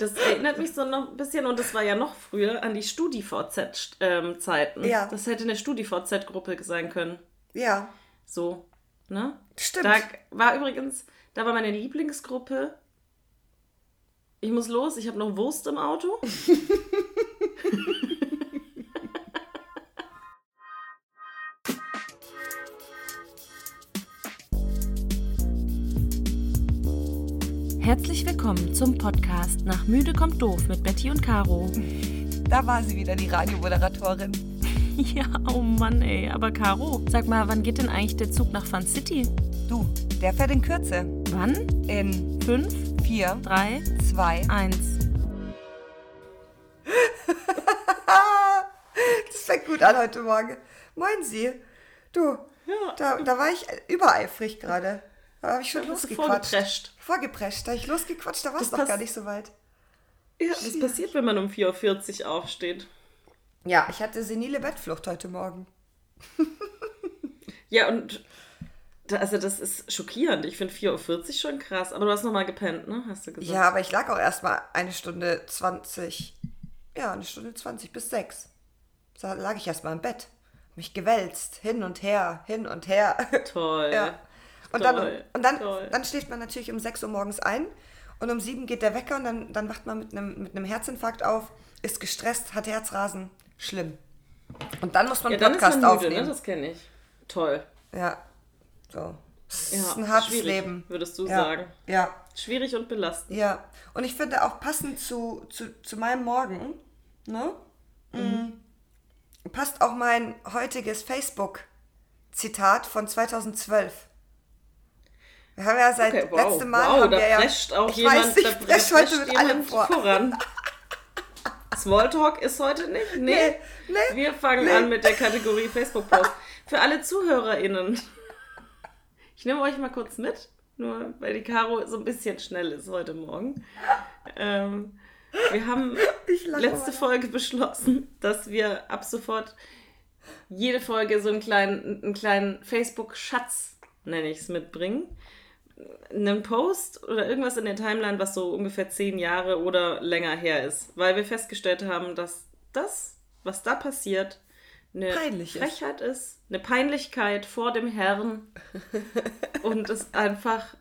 Das erinnert mich so noch ein bisschen, und das war ja noch früher, an die StudiVZ-Zeiten. Ja. Das hätte eine StudiVZ-Gruppe sein können. Ja, So, ne? stimmt. Da war übrigens, da war meine Lieblingsgruppe. Ich muss los, ich habe noch Wurst im Auto. Herzlich willkommen zum Podcast Nach Müde kommt doof mit Betty und Caro. Da war sie wieder, die Radiomoderatorin. Ja, oh Mann, ey. Aber Caro, sag mal, wann geht denn eigentlich der Zug nach Fun City? Du, der fährt in Kürze. Wann? In Fünf, 4, drei, 2, eins. Das fängt gut an heute Morgen. Moin Sie. Du, Ja. da, da war ich übereifrig gerade. Da habe ich schon losgequatscht. vorgeprescht. Vorgeprescht. Da habe ich losgequatscht, da war es Das noch gar nicht so weit. Ja, das passiert, wenn man um 4.40 Uhr aufsteht. Ja, ich hatte senile Bettflucht heute Morgen. Ja, und also das ist schockierend. Ich finde 4.40 Uhr schon krass. Aber du hast nochmal gepennt, ne? Hast du gesagt? Ja, aber ich lag auch erst mal eine Stunde 20. Ja, eine Stunde 20 bis 6. Da lag ich erst mal im Bett. Mich gewälzt. Hin und her, hin und her. Toll. Ja. Und, dann, Toll, und dann, toll. dann schläft man natürlich um 6 Uhr morgens ein und um 7 geht der Wecker und dann, dann wacht man mit einem, mit einem Herzinfarkt auf, ist gestresst, hat Herzrasen. Schlimm. Und dann muss man Ja, einen dann ist Podcast man müde, aufnehmen. ne? Das kenne ich. Toll. Ja. So. Es Ja, ist ein hartes Leben. würdest du ja. sagen. Ja. Schwierig und belastend. Ja. Und ich finde auch passend zu, zu, zu meinem Morgen, ne? Mm, Passt auch mein heutiges Facebook-Zitat von 2012. Wir haben ja seit Okay, wow. letztem Mal wow, haben da wir ja, prescht auch ich jemand, weiß, ich da presche heute prescht mit allem vor. voran. Smalltalk ist heute nicht? Nee. Nee, nee, Wir fangen nee. an mit der Kategorie Facebook-Post. Für alle ZuhörerInnen. Ich nehme euch mal kurz mit, nur weil die Caro so ein bisschen schnell ist heute Morgen. Ähm, wir haben letzte mal. Folge beschlossen, dass wir ab sofort jede Folge so einen kleinen, einen kleinen Facebook-Schatz, nenne ich es, mitbringen. Einen Post oder irgendwas in der Timeline, was so ungefähr zehn Jahre oder länger her ist. Weil wir festgestellt haben, dass das, was da passiert, eine Peinlich ist. Frechheit ist, eine Peinlichkeit vor dem Herrn und es einfach,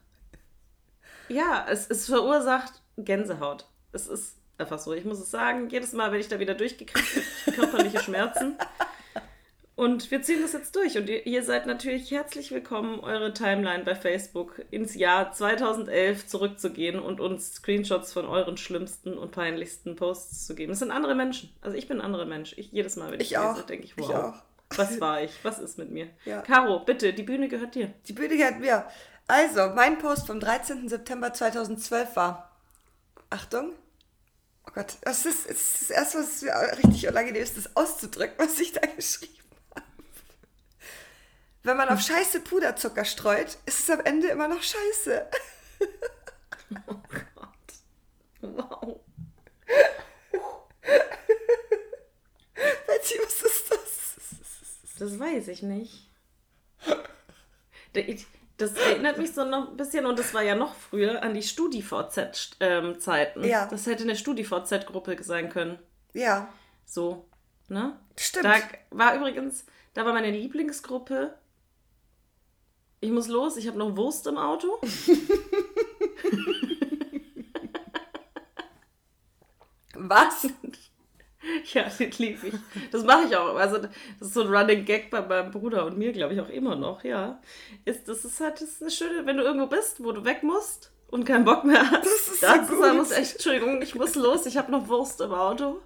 ja, es, es verursacht Gänsehaut. Es ist einfach so. Ich muss es sagen, jedes Mal, wenn ich da wieder durchgekriegt habe, körperliche Schmerzen. Und wir ziehen das jetzt durch. Und ihr, ihr seid natürlich herzlich willkommen, eure Timeline bei Facebook ins Jahr 2011 zurückzugehen und uns Screenshots von euren schlimmsten und peinlichsten Posts zu geben. Es sind andere Menschen. Also ich bin ein anderer Mensch. Ich, jedes Mal, wenn ich, Ich lese, denke ich, Ich wow. auch. Was war ich? Was ist mit mir? Ja. Caro, bitte, die Bühne gehört dir. Die Bühne gehört mir. Also, mein Post vom 13. September 2012 war. Achtung. Oh Gott, das ist, das, ist das erste, was mir richtig unangenehm ist, das auszudrücken, was ich da geschrieben habe. Wenn man auf Scheiße Puderzucker streut, ist es am Ende immer noch Scheiße. Oh Gott. Wow. Betty, was ist das? Das weiß ich nicht. Da- ich- Das erinnert mich so noch ein bisschen, und das war ja noch früher, an die StudiVZ-Zeiten. Ja. Das hätte eine StudiVZ-Gruppe sein können. Ja, So, ne? stimmt. Da war übrigens, da war meine Lieblingsgruppe. Ich muss los, ich habe noch Wurst im Auto. Was? Ja, den liebe ich. Das mache ich auch. Also, das ist so ein Running Gag bei meinem Bruder und mir, glaube ich, auch immer noch, ja. Ist, das ist halt das ist eine schöne, wenn du irgendwo bist, wo du weg musst und keinen Bock mehr hast. Das ist da so gut. musst, echt, Entschuldigung, ich muss los, ich habe noch Wurst im Auto.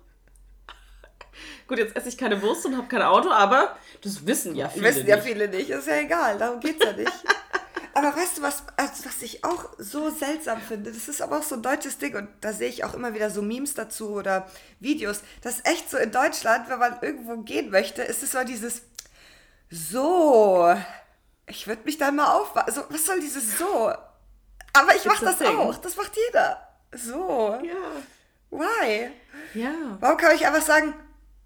Gut, jetzt esse ich keine Wurst und habe kein Auto, aber das wissen ja viele. Wissen ja nicht. viele nicht, ist ja egal, darum geht's ja nicht. aber weißt du, was, also was ich auch so seltsam finde, das ist aber auch so ein deutsches Ding und da sehe ich auch immer wieder so Memes dazu oder Videos, das ist echt so in Deutschland, wenn man irgendwo gehen möchte, ist es so dieses so, ich würde mich dann mal auf, also was soll dieses so? Aber ich mache das thing. auch, das macht jeder. So, Ja. why? Ja. Warum kann ich einfach sagen,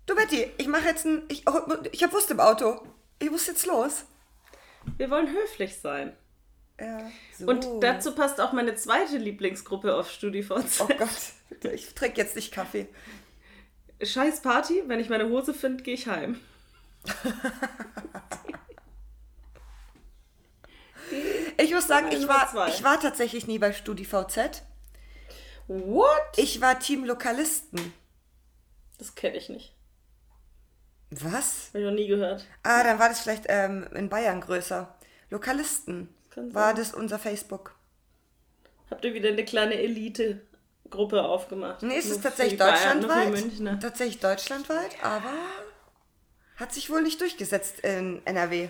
du Betty, ich mache jetzt ein, ich, ich habe Wurst im Auto, ich muss jetzt los. Wir wollen höflich sein. Ja, so. Und dazu passt auch meine zweite Lieblingsgruppe auf StudiVZ. Oh Gott, ich trinke jetzt nicht Kaffee. Scheiß Party, wenn ich meine Hose finde, gehe ich heim. Ich muss sagen, ich war, ich war tatsächlich nie bei StudiVZ. What? Ich war Team Lokalisten. Das kenne ich nicht. Was? Habe ich noch nie gehört. Ah, dann war das vielleicht ähm, in Bayern größer. Lokalisten. Kann War das unser Facebook? Habt ihr wieder eine kleine Elite-Gruppe aufgemacht? Nee, es ist tatsächlich Bayern, für die deutschlandweit. Münchner. Tatsächlich deutschlandweit, aber hat sich wohl nicht durchgesetzt in NRW.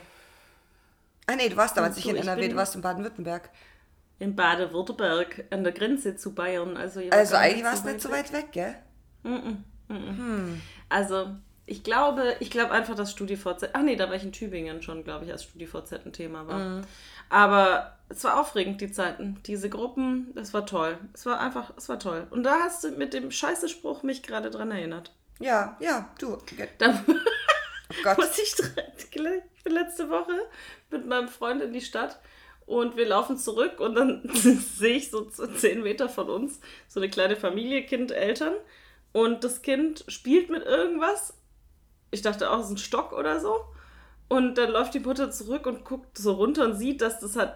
Ah nee, du warst damals nicht in NRW, du warst in Baden-Württemberg. In Baden-Württemberg, an der Grenze zu Bayern. Also, Also eigentlich war es nicht so weit weg, gell? Also, ich glaube, ich glaube einfach, dass StudiVZ. Ach nee, da war ich in Tübingen schon, glaube ich, als StudiVZ ein Thema war. Mhm. Aber es war aufregend, die Zeiten. Diese Gruppen, das war toll. Es war einfach, es war toll. Und da hast du mit dem scheiße Spruch mich gerade dran erinnert. Ja, ja, du. Da Oh Gott. muss ich direkt. Ich bin letzte Woche mit meinem Freund in die Stadt und wir laufen zurück und dann sehe ich so zehn Meter von uns so eine kleine Familie, Kind, Eltern und das Kind spielt mit irgendwas. Ich dachte auch, es ist ein Stock oder so. Und dann läuft die Mutter zurück und guckt so runter und sieht, dass das halt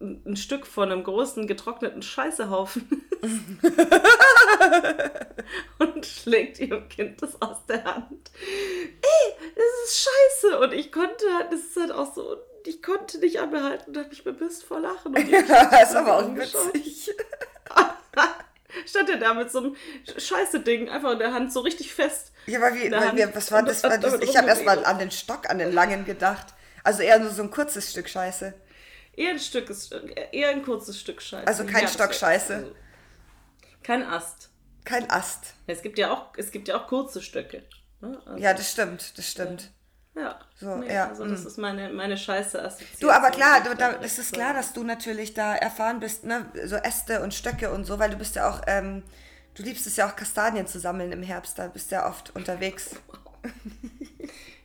ein Stück von einem großen getrockneten Scheißehaufen ist. und schlägt ihrem Kind das aus der Hand. Ey, das ist scheiße. Und ich konnte halt, das ist halt auch so, ich konnte nicht anbehalten und habe mich bepisst vor Lachen. Und Ja, ist aber auch witzig. Stand er da mit so einem Scheiße-Ding einfach in der Hand so richtig fest. Ja, aber wie, wir, was war das? War das ich habe erstmal an den Stock, an den langen gedacht. Also eher nur so ein kurzes Stück Scheiße. Eher ein Stück, eher ein kurzes Stück Scheiße. Also kein das Stock Scheiße. also Kein Ast. Kein Ast. Es gibt ja auch, es gibt ja auch kurze Stöcke. ne? Also, Ja, das stimmt, das stimmt. Ja. So, nee, ja, Also das mm. ist meine, meine scheiße Assoziation. Du, aber klar, du, da, es ist so- klar, dass du natürlich da erfahren bist, ne? So Äste und Stöcke und so, weil du bist ja auch, ähm, du liebst es ja auch Kastanien zu sammeln im Herbst, da bist du ja oft unterwegs.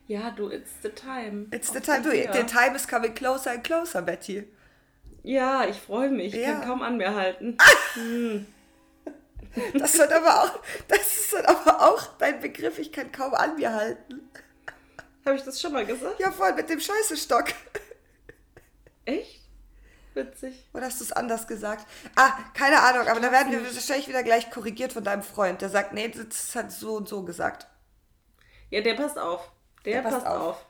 Ja, du, it's the time. It's the time, du, the time is coming closer and closer, Betty. Ja, ich freue mich. Ich Ja. kann kaum an mir halten. Das wird aber auch, das ist dann aber auch dein Begriff, ich kann kaum an mir halten. Habe ich das schon mal gesagt? Ja, voll, mit dem Scheißestock. Echt? Witzig. Oder hast du es anders gesagt? Ah, keine Ahnung, aber da werden wir wahrscheinlich wieder gleich korrigiert von deinem Freund. Der sagt, nee, das halt so und so gesagt. Ja, der passt auf. Der, Der passt passt, auf.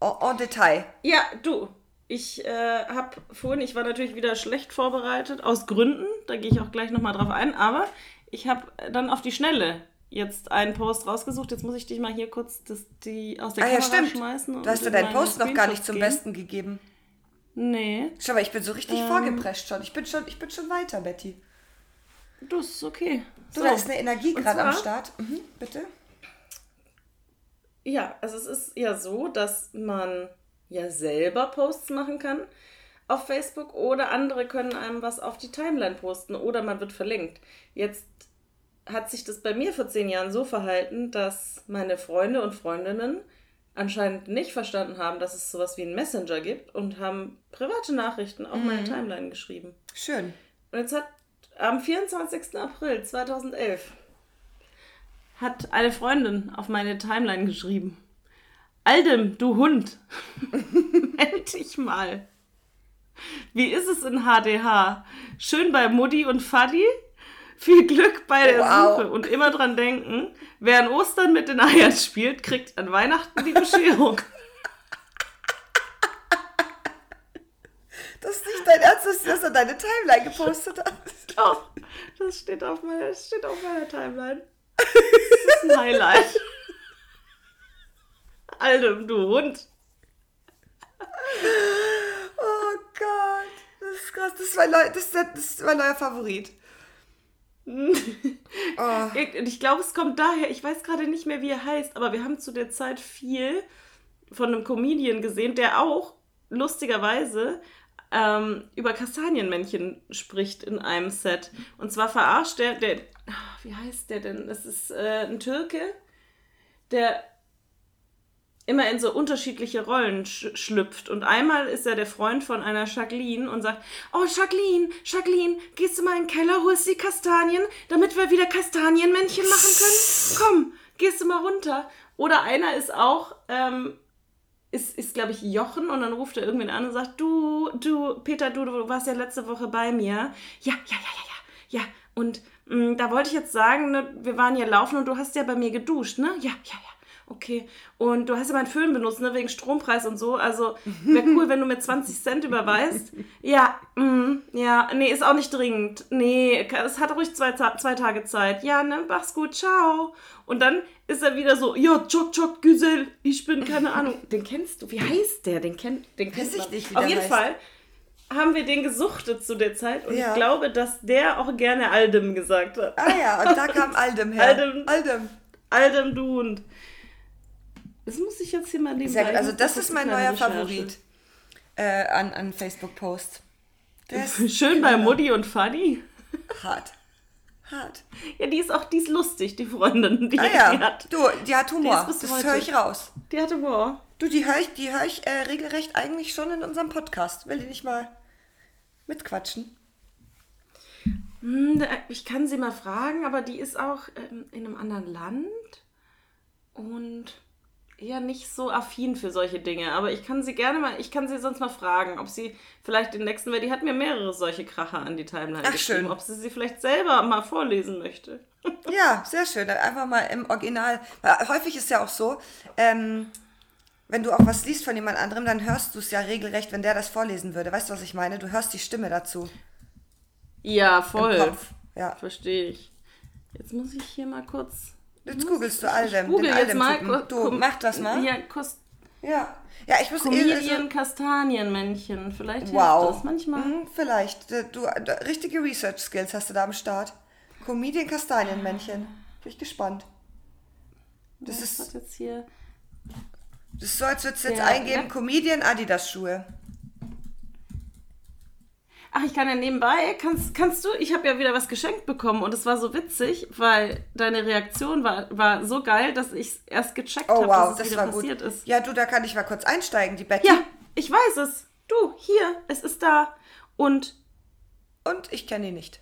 auf. En, en Detail. Ja, du. Ich äh, habe vorhin, ich war natürlich wieder schlecht vorbereitet, aus Gründen, da gehe ich auch gleich nochmal drauf ein, aber ich habe dann auf die Schnelle jetzt einen Post rausgesucht. Jetzt muss ich dich mal hier kurz das, die aus der Ah ja, Kamera stimmt. schmeißen. Du hast ja in deinen Post noch gar nicht zum gehen. Besten gegeben. Nee, Schau mal, ich bin so richtig Ähm. vorgeprescht schon. Ich bin schon, ich bin schon weiter, Betty. das ist okay. So, da ist eine Energie gerade am Start. Mhm, bitte. Ja, also es ist ja so, dass man ja selber Posts machen kann auf Facebook oder andere können einem was auf die Timeline posten oder man wird verlinkt. Jetzt hat sich das bei mir vor zehn Jahren so verhalten, dass meine Freunde und Freundinnen anscheinend nicht verstanden haben, dass es sowas wie einen Messenger gibt und haben private Nachrichten auf meine Timeline geschrieben. Schön. Und jetzt hat am 24. April 2011 hat eine Freundin auf meine Timeline geschrieben. Aldem, du Hund, meld dich mal. Wie ist es in HDH? Schön bei Mutti und Fadi? Viel Glück bei der Wow. Suche und immer dran denken, wer an Ostern mit den Eiern spielt, kriegt an Weihnachten die Bescherung. Das ist nicht dein Ernst, dass du das an deine Timeline gepostet hast. Doch, das steht auf meiner, das steht auf meiner Timeline. Das ist ein Highlight. Aldem, du Hund. Oh Gott. Das ist krass. Das ist mein, neu, das das ist mein neuer Favorit. Oh. Ich glaube, es kommt daher, ich weiß gerade nicht mehr, wie er heißt, aber wir haben zu der Zeit viel von einem Comedian gesehen, der auch lustigerweise ähm, über Kastanienmännchen spricht in einem Set. Und zwar verarscht der, der ah, wie heißt der denn? Das ist äh, ein Türke, der immer in so unterschiedliche Rollen sch schlüpft. Und einmal ist er der Freund von einer Jacqueline und sagt, oh Jacqueline, Jacqueline, gehst du mal in den Keller, holst die Kastanien, damit wir wieder Kastanienmännchen machen können? Komm, gehst du mal runter. Oder einer ist auch, ähm, ist, ist glaube ich, Jochen und dann ruft er irgendwen an und sagt, du, du, Peter, du, du warst ja letzte Woche bei mir. Ja, ja, ja, ja, ja, ja. Und mh, mm, da wollte ich jetzt sagen, ne, wir waren ja laufen und du hast ja bei mir geduscht, ne? Ja, ja, ja okay. Und du hast ja meinen Föhn benutzt, ne, wegen Strompreis und so. Also wäre cool, wenn du mir 20 Cent überweist. Ja, mm, ja, nee, ist auch nicht dringend. Nee, es hat ruhig zwei, zwei Tage Zeit. Ja, ne, mach's gut, ciao. Und dann ist er wieder so, ja, Choc Choc Güsel, ich bin, keine Ahnung. Den kennst du, wie heißt der? Den kennt, den kennt ich nicht, wie Auf jeden heißt. Fall haben wir den gesuchtet zu der Zeit und ja. ich glaube, dass der auch gerne Aldem gesagt hat. Ah ja, und da kam Aldem her. Aldem. Aldem. Aldem, du und. Das muss ich jetzt hier mal nehmen. Sehr gut. Also das ist mein neuer Recherche. Favorit äh, an, an Facebook-Post. Schön bei Mutti und Fanny. Hart. Hart. Ja, die ist auch, die ist lustig, die Freundin. Die, ah ja, die hat, du, die hat Humor. Die das höre ich raus. Die hat Humor. Du, die höre ich, die hör ich äh, regelrecht eigentlich schon in unserem Podcast. Will die nicht mal mitquatschen? Hm, ich kann sie mal fragen, aber die ist auch ähm, in einem anderen Land. Und eher nicht so affin für solche Dinge, aber ich kann sie gerne mal, ich kann sie sonst mal fragen, ob sie vielleicht den nächsten, weil die hat mir mehrere solche Kracher an die Timeline Ach, geschrieben, schön. ob sie sie vielleicht selber mal vorlesen möchte. ja, sehr schön. Einfach mal im Original. Weil häufig ist ja auch so, ähm, wenn du auch was liest von jemand anderem, dann hörst du es ja regelrecht, wenn der das vorlesen würde. Weißt du, was ich meine? Du hörst die Stimme dazu. Ja, voll. Ja. Verstehe ich. Jetzt muss ich hier mal kurz Jetzt googelst du Aldem. Google den jetzt mal. Du, mach das mal. Ja, kost ja. Ja, ich muss Comedian Kastanienmännchen. Vielleicht wow. hilft das manchmal. Mhm, vielleicht. Du, du, richtige Research Skills hast du da am Start. Comedian Kastanienmännchen. Bin ich gespannt. Das ja, ist jetzt hier. Das ist so, als würdest du jetzt eingeben. Comedian Adidas Schuhe. Ach, ich kann ja nebenbei, kannst, kannst du, ich habe ja wieder was geschenkt bekommen und es war so witzig, weil deine Reaktion war, war so geil, dass ich es erst gecheckt oh, habe, wow, dass es das wieder passiert gut. ist. Ja, du, da kann ich mal kurz einsteigen, die Betty. Ja, ich weiß es. Du, hier, es ist da. Und. Und ich kenne ihn nicht.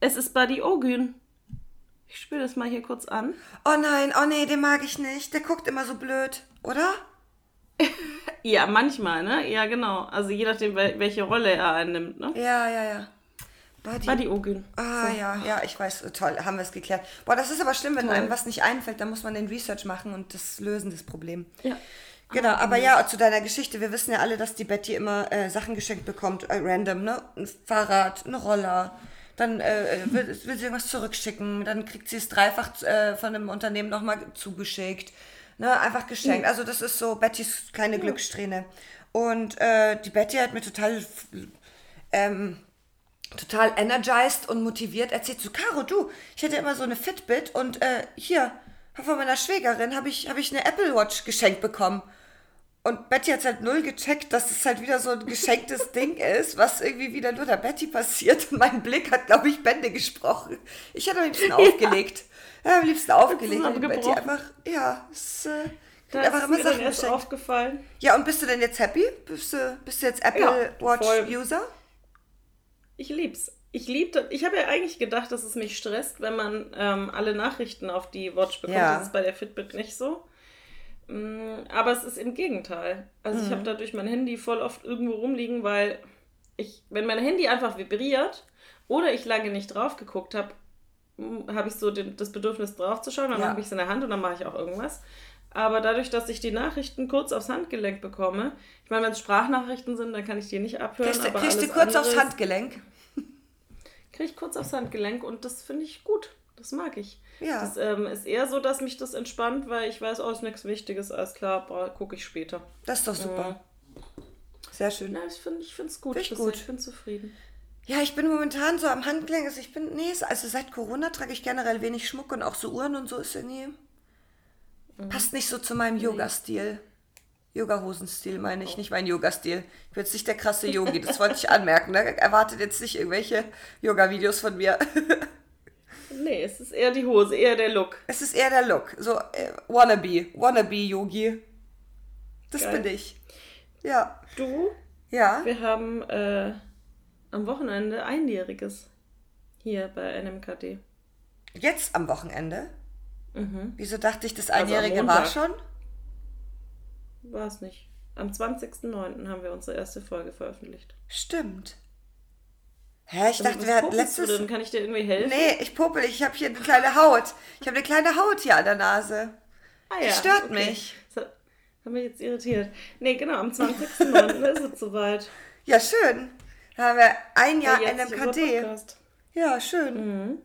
Es ist Buddy Ogün. Ich spüre das mal hier kurz an. Oh nein, oh nee, den mag ich nicht. Der guckt immer so blöd, oder? ja, manchmal, ne? Ja, genau. Also je nachdem, welche Rolle er einnimmt, ne? Ja, ja, ja. Buddy. Buddy Ogün. Ah, so. ja, ja, ich weiß. Toll, haben wir es geklärt. Boah, das ist aber schlimm, wenn Toll. einem was nicht einfällt, dann muss man den Research machen und das lösen, das Problem. Ja. Genau, ah, aber ja, zu deiner Geschichte. Wir wissen ja alle, dass die Betty immer äh, Sachen geschenkt bekommt, äh, random, ne? Ein Fahrrad, ein Roller. Dann äh, will, will, sie irgendwas zurückschicken. Dann kriegt sie es dreifach äh, von einem Unternehmen nochmal zugeschickt. Ne, einfach geschenkt. Also das ist so Bettys kleine ja. Glückssträhne. Und äh, die Betty hat mir total, ähm, total energized und motiviert erzählt so, Caro, du, ich hätte immer so eine Fitbit und äh, hier, von meiner Schwägerin habe ich, hab ich eine Apple Watch geschenkt bekommen. Und Betty hat halt null gecheckt, dass es halt wieder so ein geschenktes Ding ist, was irgendwie wieder nur der Betty passiert. Und mein Blick hat, glaube ich, Bände gesprochen. Ich hätte ein bisschen aufgelegt. Ja, am liebsten aufgelegt. Und Betty einfach, ja, es äh, da einfach immer Sachen erst aufgefallen. Ja, und bist du denn jetzt happy? Bist du, bist du jetzt Apple ja, Watch voll. User? Ich lieb's. Ich liebte, ich habe ja eigentlich gedacht, dass es mich stresst, wenn man ähm, alle Nachrichten auf die Watch bekommt. Ja. Das ist bei der Fitbit nicht so. Mm, aber es ist im Gegenteil. Also mhm. ich habe dadurch mein Handy voll oft irgendwo rumliegen, weil ich, wenn mein Handy einfach vibriert oder ich lange nicht drauf geguckt habe, habe ich so den, das Bedürfnis drauf zu schauen, dann ja. habe ich es in der Hand und dann mache ich auch irgendwas. Aber dadurch, dass ich die Nachrichten kurz aufs Handgelenk bekomme, ich meine, wenn es Sprachnachrichten sind, dann kann ich die nicht abhören. Kriegst, aber kriegst du kurz aufs Handgelenk? Kriege ich kurz aufs Handgelenk und das finde ich gut. Das mag ich. Ja. Das ähm, ist eher so, dass mich das entspannt, weil ich weiß, oh, ist nichts Wichtiges, alles klar, gucke ich später. Das ist doch super. Ähm, Sehr schön. Ja, ich finde es gut. Ich, gut. ich bin zufrieden. Ja, ich bin momentan so am Handgelenk. Also ich bin, nee, also seit Corona trage ich generell wenig Schmuck und auch so Uhren und so ist ja nie. Mhm. Passt nicht so zu meinem. Yoga-Stil. Yoga-Hosenstil meine ich, oh. nicht mein Yoga-Stil. Ich bin jetzt nicht der krasse Yogi, das wollte ich anmerken. Ne? Erwartet jetzt nicht irgendwelche Yoga-Videos von mir. nee, es ist eher die Hose, eher der Look. Es ist eher der Look. So, äh, wannabe, wannabe Yogi. Das Geil. bin ich. Ja. Du, Ja. wir haben äh, am Wochenende einjähriges hier bei NMKD. Jetzt am Wochenende. Mhm. Wieso dachte ich, das Also Einjährige war Montag. schon? War es nicht. Am 20.09. haben wir unsere erste Folge veröffentlicht. Stimmt. Hä, ich Also, dachte, wir hatten popelst du letztes... denn? Kann ich dir irgendwie helfen? Nee, ich popel, ich habe hier eine kleine Haut. Ich habe eine kleine Haut hier an der Nase. Ah, Die stört mich. Das hat, hat mich jetzt irritiert. Nee, genau, am 20.09. ist es soweit. Ja, schön. Da haben wir ein Jahr Ja, NMKD. Ja, schön. Mhm.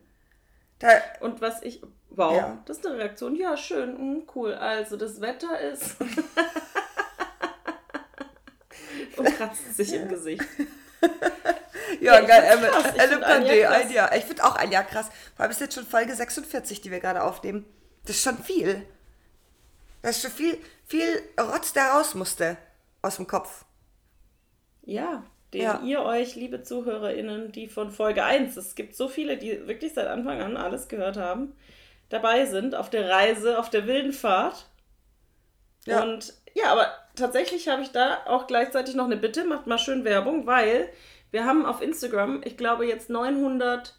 Da, Und was ich. Wow, Ja. das ist eine Reaktion. Ja, schön, mhm, cool. Also, das Wetter ist. Und kratzt sich im Gesicht. ja, Ja, geil. krass. ein Jahr. Ich finde auch ein Jahr krass. Vor allem ist jetzt schon Folge 46, die wir gerade aufnehmen. Das ist schon viel. Das ist schon viel, viel Rotz, der raus musste aus dem Kopf. Ja, den Ja. ihr euch, liebe ZuhörerInnen, die von Folge 1, es gibt so viele, die wirklich seit Anfang an alles gehört haben, dabei sind auf der Reise, auf der wilden Fahrt. Ja. Und ja, aber tatsächlich habe ich da auch gleichzeitig noch eine Bitte, macht mal schön Werbung, weil wir haben auf Instagram, ich glaube jetzt 900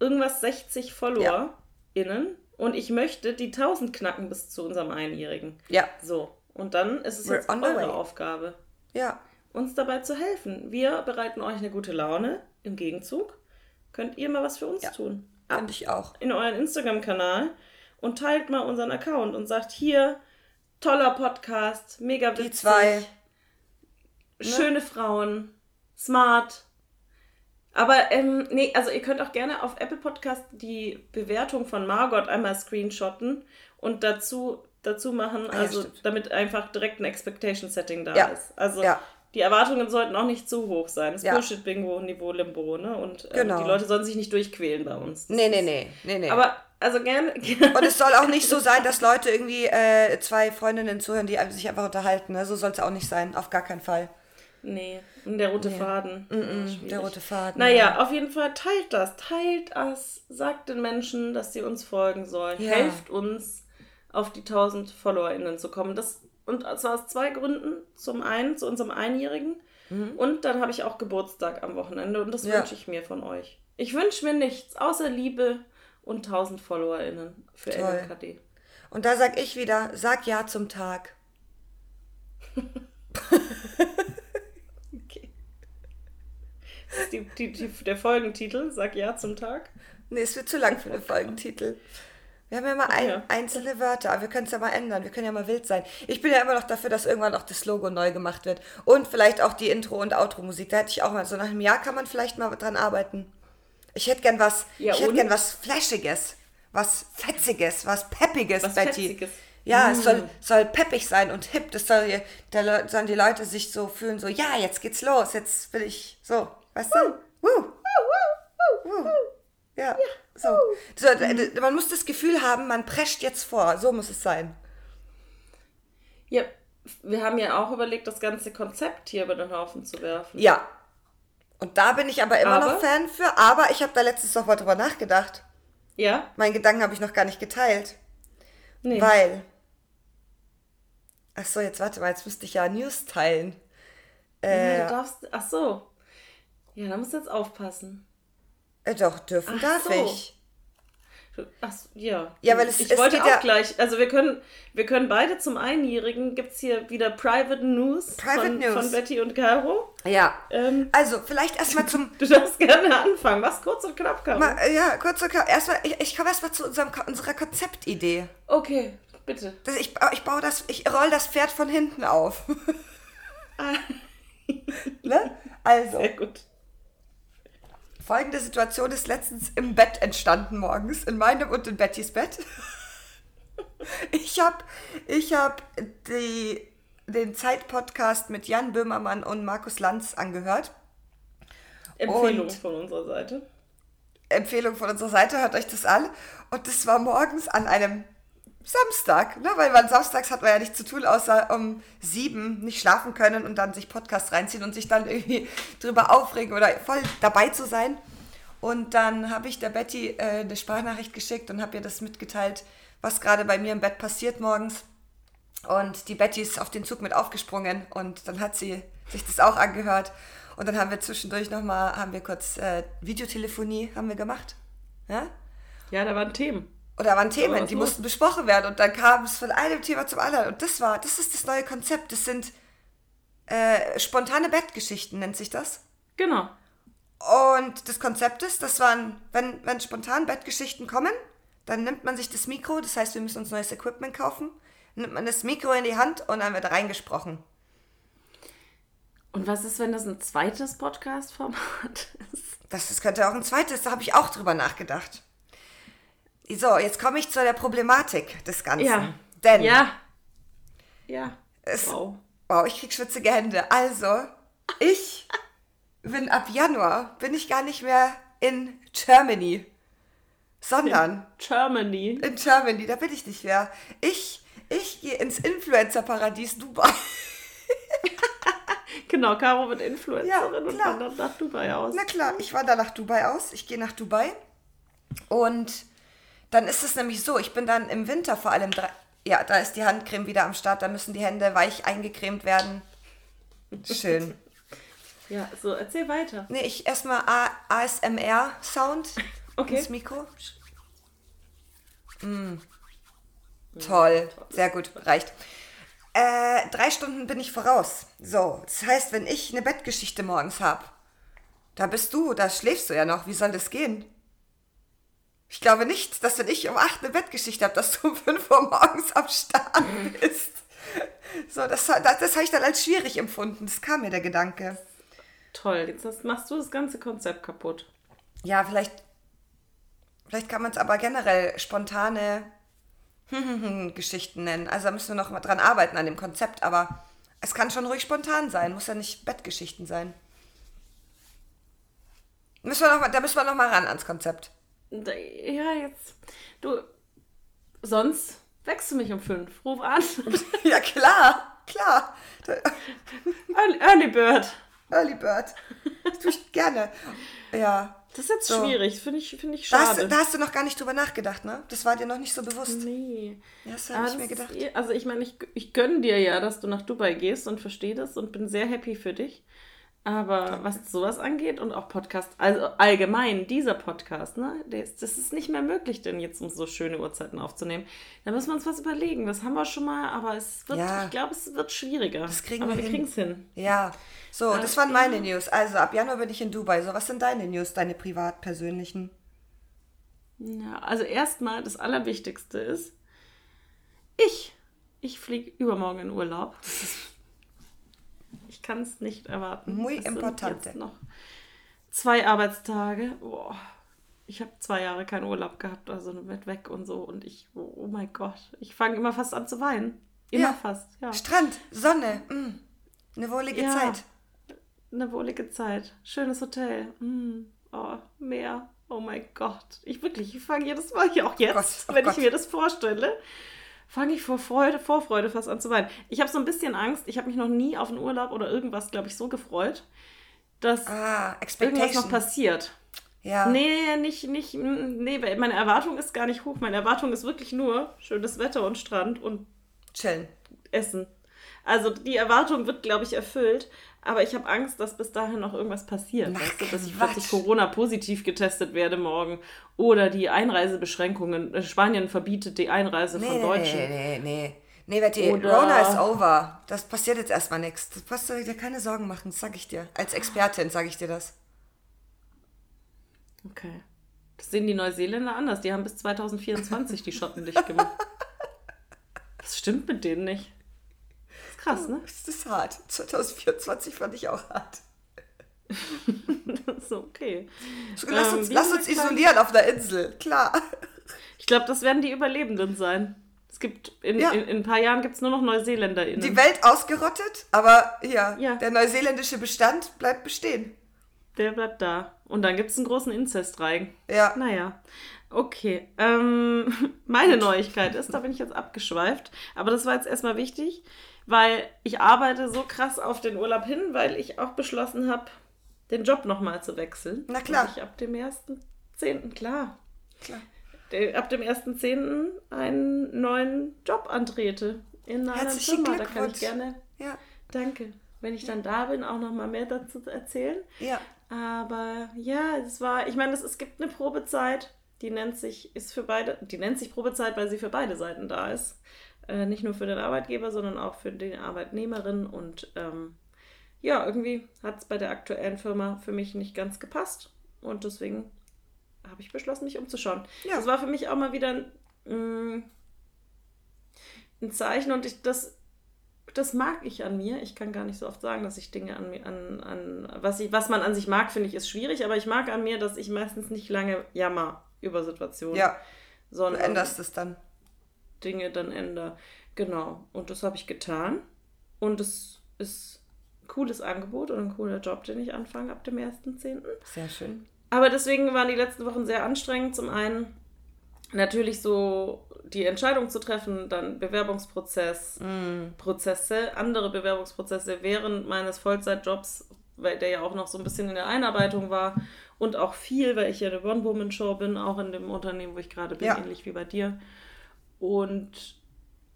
irgendwas 60 FollowerInnen und ich möchte die 1000 knacken bis zu unserem Einjährigen. Ja, So, und dann ist es We're jetzt eure way. Aufgabe ja. Uns dabei zu helfen. Wir bereiten euch eine gute Laune. Im Gegenzug könnt ihr mal was für uns Ja. tun. Ab ich auch. in euren Instagram-Kanal und teilt mal unseren Account und sagt hier, toller Podcast, mega witzig, Die zwei. schöne Frauen, smart. Aber, ähm, nee, also ihr könnt auch gerne auf Apple Podcast die Bewertung von Margot einmal screenshotten und dazu, dazu machen, Ah ja, also stimmt. damit einfach direkt ein Expectation-Setting da Ja, ist. Also ja. Die Erwartungen sollten auch nicht zu hoch sein. Das Ja. Bullshit-Bingo-Niveau Limbo, ne? Und ähm, Genau. die Leute sollen sich nicht durchquälen bei uns. Das Nee, nee, nee. nee, nee. Aber, also gerne. Und es soll auch nicht so sein, dass Leute irgendwie äh, zwei Freundinnen zuhören, die sich einfach unterhalten. Ne? So soll es auch nicht sein. Auf gar keinen Fall. Nee, und der rote Nee. Faden. Ja, schwierig. Der rote Faden. Naja, auf jeden Fall teilt das, teilt das, sagt den Menschen, dass sie uns folgen sollen. Ja. Helft uns, auf die 1000 FollowerInnen zu kommen. Das, und zwar aus zwei Gründen. Zum einen zu unserem Einjährigen und dann habe ich auch Geburtstag am Wochenende und das Mhm. Ja. wünsche ich mir von euch. Ich wünsche mir nichts außer Liebe und 1000 FollowerInnen für Toll. LMKD. Und da sag ich wieder, sag ja zum Tag. Okay. Die, die, die, der Folgentitel, sag ja zum Tag. Nee, es wird zu lang für den Folgentitel. Wir haben ja mal ein, Ja. einzelne Wörter, aber wir können es ja mal ändern. Wir können ja mal wild sein. Ich bin ja immer noch dafür, dass irgendwann auch das Logo neu gemacht wird. Und vielleicht auch die Intro- und Outro-Musik. Da hätte ich auch mal, so nach einem Jahr kann man vielleicht mal dran arbeiten. Ich hätte gern was, Ja, ich hätte gern was Flashiges, was Fetziges, was Peppiges, Was Betty. Fetziges. Ja, Mm. es soll, soll peppig sein und hip. Das soll, der, Le- sollen die Leute sich so fühlen, so, ja, jetzt geht's los, jetzt will ich, so, weißt du? Woo. Woo. Ja, so. so d- man muss das Gefühl haben, man prescht jetzt vor. So muss es sein. Ja, wir haben ja auch überlegt, das ganze Konzept hier über den Haufen zu werfen. Ja. Und da bin ich aber immer Aber? noch Fan für. Aber ich habe da letztens noch mal drüber nachgedacht. Ja? Meinen Gedanken habe ich noch gar nicht geteilt. Nee. Weil. Ach so, jetzt warte mal, jetzt müsste ich ja News teilen. ja, Äh, du darfst. Ach so. Ja, da musst du jetzt aufpassen. Äh, doch, dürfen Ach darf so. ich. Ach, ja. Ja, weil es- ich es wollte auch ja- gleich, also wir können, wir können beide zum Einjährigen, gibt es hier wieder Private News, Private von, News. von Betty und Caro. Ja. Ähm, Also, vielleicht erstmal zum. du darfst gerne anfangen. Was kurz und knapp, Caro. Mal, äh, ja, kurz und knapp. Erstmal, ich, ich komme erstmal zu unserem, unserer Konzeptidee. Okay, bitte. Das, ich, ba- ich baue das, ich roll das Pferd von hinten auf. Ne? Also, sehr gut. Folgende Situation ist letztens im Bett entstanden morgens, in meinem und in Bettys Bett. Ich habe ich hab die, den Zeit-Podcast mit Jan Böhmermann und Markus Lanz angehört. Empfehlung Und- von unserer Seite. Empfehlung von unserer Seite, hört euch das an. Und das war morgens an einem Samstag, ne? weil man samstags hat man ja nichts zu tun, außer um sieben nicht schlafen können und dann sich Podcast reinziehen und sich dann irgendwie drüber aufregen oder voll dabei zu sein. Und dann habe ich der Betty äh, eine Sprachnachricht geschickt und habe ihr das mitgeteilt, was gerade bei mir im Bett passiert morgens. Und die Betty ist auf den Zug mit aufgesprungen und dann hat sie sich das auch angehört. Und dann haben wir zwischendurch nochmal, haben wir kurz äh, Videotelefonie haben wir gemacht. Ja? Ja, da waren Themen. Oder waren Themen, was die los? mussten besprochen werden. Und dann kam es von einem Thema zum anderen. Und das war, das ist das neue Konzept. Das sind äh, spontane Bettgeschichten, nennt sich das. Genau. Und das Konzept ist, das waren, wenn, wenn spontan Bettgeschichten kommen, dann nimmt man sich das Mikro, das heißt, wir müssen uns neues Equipment kaufen, nimmt man das Mikro in die Hand und dann wird reingesprochen. Und was ist, wenn das ein zweites Podcast-Format ist? Das, das könnte auch ein zweites, da habe ich auch drüber nachgedacht. So, jetzt komme ich zu der Problematik des Ganzen. Ja. Denn, Ja. Ja. Es- wow. wow, ich krieg schwitzige Hände. Also, ich bin ab Januar, bin ich gar nicht mehr in Germany, sondern Germany. in Germany, da bin ich nicht mehr. Ich, ich gehe ins Influencer-Paradies Dubai. Genau, Caro wird Influencerin Ja, und wandert nach Dubai aus. Na klar, ich wandere nach Dubai aus. Ich gehe nach Dubai. Und dann ist es nämlich so, ich bin dann im Winter vor allem, drei, ja, da ist die Handcreme wieder am Start, da müssen die Hände weich eingecremt werden. Schön. Ja, so, erzähl weiter. Nee, ich erstmal ASMR-Sound Okay. ins Mikro. Mm. Toll, sehr gut, reicht. Äh, drei Stunden bin ich voraus. So, das heißt, wenn ich eine Bettgeschichte morgens habe, da bist du, da schläfst du ja noch. Wie soll das gehen? Ich glaube nicht, dass wenn ich um 8 eine Bettgeschichte habe, dass du um 5 Uhr morgens am Start bist. So, das, das, das habe ich dann als schwierig empfunden. Das kam mir der Gedanke. Toll, jetzt machst du das ganze Konzept kaputt. Ja, vielleicht, vielleicht kann man es aber generell spontane Geschichten nennen. Also da müssen wir noch mal dran arbeiten an dem Konzept, aber es kann schon ruhig spontan sein, muss ja nicht Bettgeschichten sein. Müssen wir noch mal, da müssen wir noch mal ran ans Konzept. Ja, jetzt. Du. Sonst wächst du mich um fünf. Ruf an. ja, klar, klar. Early, Early Bird. Early Bird. Das tue ich gerne. Ja. Das ist jetzt So. schwierig. Finde ich, find ich Da hast, schade. da hast du noch gar nicht drüber nachgedacht, ne? Das war dir noch nicht so bewusst. Nee. Ja, das habe ich mir das ist gedacht. eh- also ich meine, ich, ich gönne dir ja, dass du nach Dubai gehst und verstehe das und bin sehr happy für dich. Aber was sowas angeht und auch Podcast, also allgemein dieser Podcast, ne, ist, das ist nicht mehr möglich, denn jetzt um so schöne Uhrzeiten aufzunehmen. Da müssen wir uns was überlegen. Das haben wir schon mal, aber es wird, Ja. ich glaube, es wird schwieriger. Das kriegen aber wir wir kriegen es hin. Ja, so, Ah, das waren meine News. Also ab Januar bin ich in Dubai. So, was sind deine News, deine privat persönlichen? Ja, also erstmal das Allerwichtigste ist, ich, ich fliege übermorgen in Urlaub. Ich kann es nicht erwarten. Muy sind importante. jetzt noch zwei Arbeitstage. Boah, ich habe zwei Jahre keinen Urlaub gehabt, also mit weg und so. Und ich, oh, oh mein Gott, ich fange immer fast an zu weinen. Immer Ja. fast, ja. Strand, Sonne, mm, eine wohlige Ja. Zeit. Eine wohlige Zeit. Schönes Hotel. Mm. Oh, Meer. Oh mein Gott. Ich wirklich, ich fange jedes Mal, ja auch jetzt, Gott, oh wenn Gott. ich mir das vorstelle, fange ich vor Freude, Vorfreude fast an zu weinen. Ich habe so ein bisschen Angst. Ich habe mich noch nie auf einen Urlaub oder irgendwas, glaube ich, so gefreut, dass Ah, irgendwas noch passiert. Ja. Nee, nicht, nicht, mm, nee, meine Erwartung ist gar nicht hoch. Meine Erwartung ist wirklich nur schönes Wetter und Strand und Chillen. Essen. Also die Erwartung wird, glaube ich, erfüllt, aber ich habe Angst, dass bis dahin noch irgendwas passiert. Na, weißt du, dass ich plötzlich Corona-positiv getestet werde morgen oder die Einreisebeschränkungen, äh, Spanien verbietet die Einreise Nee, von nee, Deutschen. nee, nee, nee. Nee, Betty, Oder- Rona ist over. Das passiert jetzt erstmal nichts. Du brauchst dir keine Sorgen machen, das sag ich dir. Als Expertin sage ich dir das. Okay. Das sehen die Neuseeländer anders. Die haben bis 2024 die Schotten dicht gemacht. Was stimmt mit denen nicht? Krass, ne? Das ist hart. 2024 fand ich auch hart. Das ist okay. So, lass Ähm, uns, wie lass uns isolieren auf einer Insel. Klar. Ich glaube, das werden die Überlebenden sein. Es gibt in, Ja. in, in ein paar Jahren gibt es nur noch NeuseeländerInnen. Die Welt ausgerottet, aber ja, Ja. der neuseeländische Bestand bleibt bestehen. Der bleibt da. Und dann gibt es einen großen Inzestreigen. Ja. Naja. Okay. Ähm, meine Neuigkeit ist, da bin ich jetzt abgeschweift. Aber das war jetzt erstmal wichtig, weil ich arbeite so krass auf den Urlaub hin, weil ich auch beschlossen habe, den Job nochmal zu wechseln. Na klar. Und ich ab dem 1.10. klar. Klar. Ab dem 1.10. einen neuen Job antrete. in einer Herzlichen Firma. Da kann ich gerne, Ja. danke, wenn ich dann da bin, auch noch mal mehr dazu erzählen. Ja. Aber ja, es war, ich meine, es, es gibt eine Probezeit, die nennt sich, ist für beide, die nennt sich Probezeit, weil sie für beide Seiten da ist. Äh, nicht nur für den Arbeitgeber, sondern auch für die Arbeitnehmerin. Und ähm, ja, irgendwie hat es bei der aktuellen Firma für mich nicht ganz gepasst. Und deswegen habe ich beschlossen, mich umzuschauen. Ja. Das war für mich auch mal wieder ein, mm, ein Zeichen und ich, das, das mag ich an mir. Ich kann gar nicht so oft sagen, dass ich Dinge an mir, an, an was, ich, was man an sich mag, finde ich, ist schwierig, aber ich mag an mir, dass ich meistens nicht lange jammer über Situationen, Ja. Du sondern änderst es dann. Dinge dann ändere. Genau. Und das habe ich getan. Und es ist ein cooles Angebot und ein cooler Job, den ich anfange ab dem 1.10. Sehr schön. Aber deswegen waren die letzten Wochen sehr anstrengend. Zum einen natürlich so die Entscheidung zu treffen, dann Bewerbungsprozess, Prozesse, andere Bewerbungsprozesse während meines Vollzeitjobs, weil der ja auch noch so ein bisschen in der Einarbeitung war und auch viel, weil ich ja eine One-Woman-Show bin, auch in dem Unternehmen, wo ich gerade bin, Ja. ähnlich wie bei dir. Und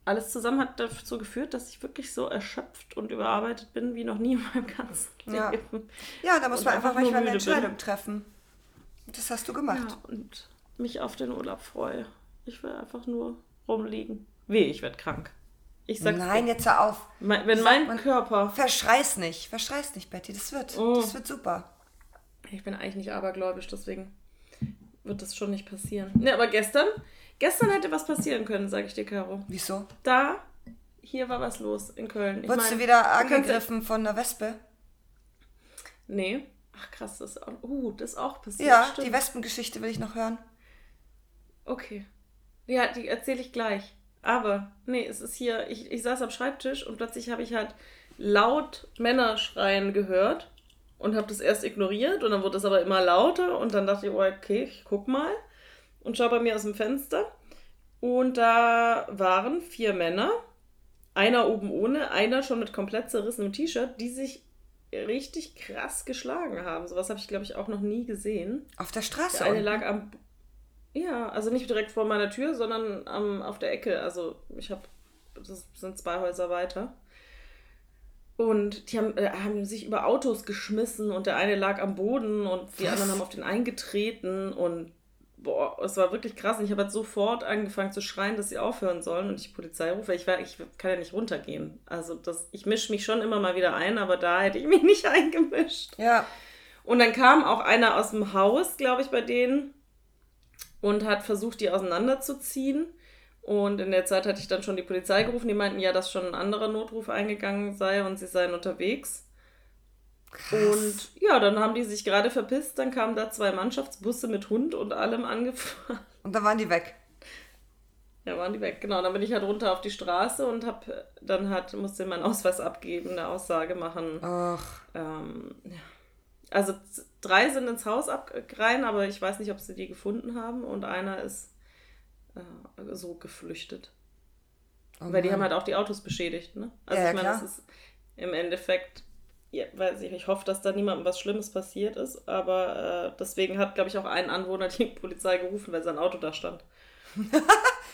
alles zusammen hat dazu geführt, dass ich wirklich so erschöpft und überarbeitet bin wie noch nie in meinem ganzen Ja. Leben. Ja, da muss man einfach manchmal eine müde bin. Entscheidung treffen. Das hast du gemacht. Ja, und mich auf den Urlaub freue. Ich will einfach nur rumliegen. Weh, ich werde krank. Ich sag's Nein, dir. jetzt hör auf. Mein, wenn mein man- Körper. Verschrei's nicht. Verschrei's nicht, Betty. Das wird. Oh. Das wird super. Ich bin eigentlich nicht abergläubisch, deswegen wird das schon nicht passieren. Ne, aber gestern, gestern hätte was passieren können, sage ich dir, Caro. Wieso? Da, hier war was los in Köln. Ich Wurdest mein, du wieder du angegriffen von einer Wespe? Nee. Ach krass, das ist auch, uh, das ist auch passiert. Ja, stimmt. die Wespengeschichte will ich noch hören. Okay. Ja, die erzähle ich gleich. Aber, nee, es ist hier, ich, ich saß am Schreibtisch und plötzlich habe ich halt laut Männer schreien gehört und habe das erst ignoriert und dann wurde es aber immer lauter und dann dachte ich, oh, okay, ich guck mal und schaue bei mir aus dem Fenster und da waren vier Männer, einer oben ohne, einer schon mit komplett zerrissenem T-Shirt, die sich richtig krass geschlagen haben. Sowas habe ich, glaube ich, auch noch nie gesehen. Auf der Straße. Der eine lag am. Ja, also nicht direkt vor meiner Tür, sondern am, auf der Ecke. Also ich habe. Das sind zwei Häuser weiter. Und die haben, äh, haben sich über Autos geschmissen und der eine lag am Boden und die Was? anderen haben auf den eingetreten und boah, es war wirklich krass. Und ich habe halt sofort angefangen zu schreien, dass sie aufhören sollen und ich die Polizei rufe. Ich, war, ich kann ja nicht runtergehen. Also das, ich mische mich schon immer mal wieder ein, aber da hätte ich mich nicht eingemischt. Ja. Und dann kam auch einer aus dem Haus, glaube ich, bei denen und hat versucht, die auseinanderzuziehen. Und in der Zeit hatte ich dann schon die Polizei gerufen. Die meinten ja, dass schon ein anderer Notruf eingegangen sei und sie seien unterwegs. Krass. Und ja, dann haben die sich gerade verpisst. Dann kamen da zwei Mannschaftsbusse mit Hund und allem angefahren. Und dann waren die weg. Ja, waren die weg. Genau, dann bin ich halt runter auf die Straße und hab dann halt, musste meinen Ausweis abgeben, eine Aussage machen. Ach. Ähm, ja. Also drei sind ins Haus ab- rein, aber ich weiß nicht, ob sie die gefunden haben und einer ist äh, so geflüchtet. Oh Weil die haben halt auch die Autos beschädigt, ne? Also Ja, ich meine, das ist im Endeffekt, ja, weiß ich, ich hoffe, dass da niemandem was Schlimmes passiert ist, aber äh, deswegen hat, glaube ich, auch ein Anwohner die Polizei gerufen, weil sein Auto da stand.